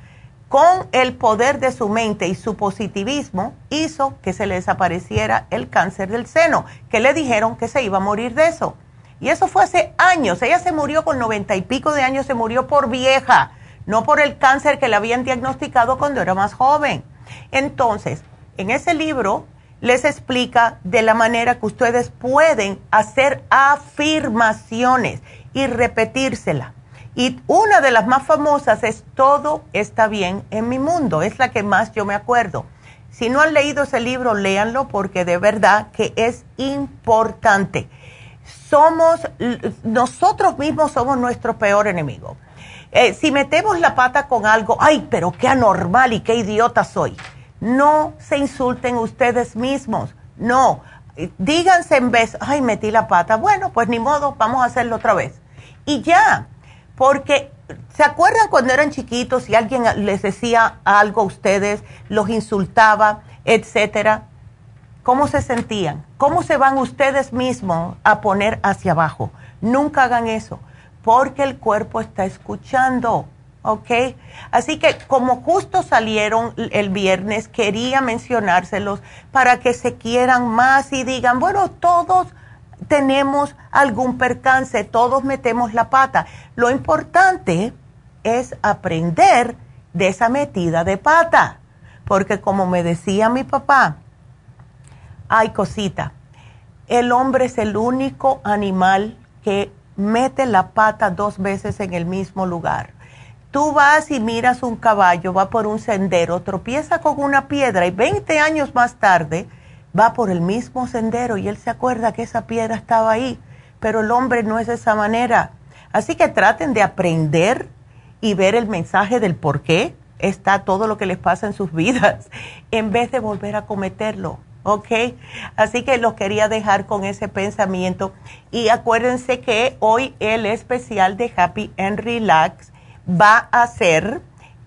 con el poder de su mente y su positivismo, hizo que se le desapareciera el cáncer del seno, que le dijeron que se iba a morir de eso. Y eso fue hace años. Ella se murió con noventa y pico de años, se murió por vieja, no por el cáncer que le habían diagnosticado cuando era más joven. Entonces, en ese libro les explica de la manera que ustedes pueden hacer afirmaciones y repetírsela. Y una de las más famosas es Todo está bien en mi mundo. Es la que más yo me acuerdo. Si no han leído ese libro, léanlo porque de verdad que es importante. Somos, nosotros mismos somos nuestro peor enemigo. Eh, si metemos la pata con algo, ay, pero qué anormal y qué idiota soy. No se insulten ustedes mismos. No, díganse en vez, ay, metí la pata. Bueno, pues ni modo, vamos a hacerlo otra vez. Y ya, porque, ¿se acuerdan cuando eran chiquitos y alguien les decía algo a ustedes, los insultaba, etcétera? ¿Cómo se sentían? ¿Cómo se van ustedes mismos a poner hacia abajo? Nunca hagan eso, porque el cuerpo está escuchando, ¿ok? Así que como justo salieron el viernes, quería mencionárselos para que se quieran más y digan, bueno, todos tenemos algún percance, todos metemos la pata. Lo importante es aprender de esa metida de pata, porque como me decía mi papá, ay cosita, el hombre es el único animal que mete la pata dos veces en el mismo lugar. Tú vas y miras un caballo, va por un sendero, tropieza con una piedra y 20 años más tarde, va por el mismo sendero y él se acuerda que esa piedra estaba ahí, pero el hombre no es de esa manera. Así que traten de aprender y ver el mensaje del por qué está todo lo que les pasa en sus vidas, en vez de volver a cometerlo. ¿ok? Así que los quería dejar con ese pensamiento. Y acuérdense que hoy el especial de Happy and Relax va a ser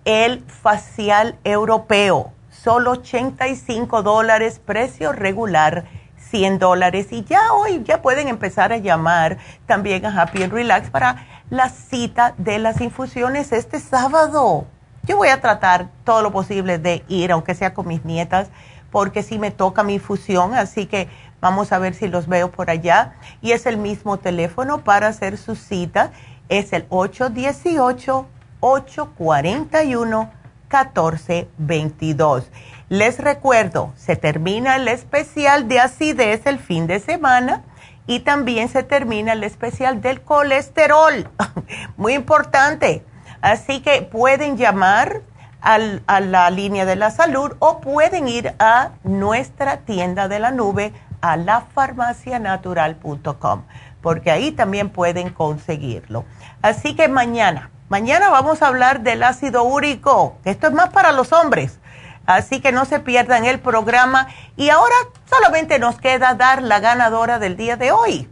el facial europeo solo 85 dólares, precio regular 100 dólares. Y ya hoy ya pueden empezar a llamar también a Happy and Relax para la cita de las infusiones este sábado. Yo voy a tratar todo lo posible de ir, aunque sea con mis nietas, porque si me toca mi infusión, así que vamos a ver si los veo por allá. Y es el mismo teléfono para hacer su cita, es el 818 841 1422. Les recuerdo, se termina el especial de acidez el fin de semana y también se termina el especial del colesterol. Muy importante. Así que pueden llamar a la línea de la salud o pueden ir a nuestra tienda de la nube a lafarmacianatural.com porque ahí también pueden conseguirlo. Así que mañana Mañana vamos a hablar del ácido úrico. Esto es más para los hombres. Así que no se pierdan el programa. Y ahora solamente nos queda dar la ganadora del día de hoy.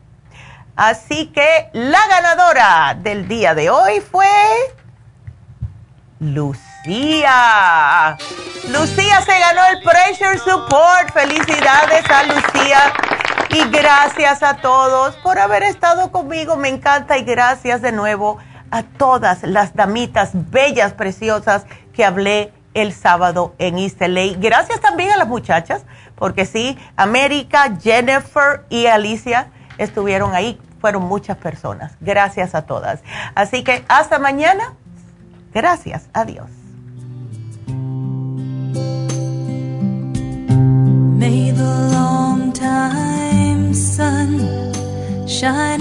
Así que la ganadora del día de hoy fue Lucía. Lucía se ganó el Pressure Support. Felicidades a Lucía. Y gracias a todos por haber estado conmigo. Me encanta y gracias de nuevo a todas las damitas bellas, preciosas que hablé el sábado en East LA. Gracias también a las muchachas, porque sí, América, Jennifer y Alicia estuvieron ahí. Fueron muchas personas. Gracias a todas. Así que hasta mañana. Gracias. Adiós. May the long time sun shine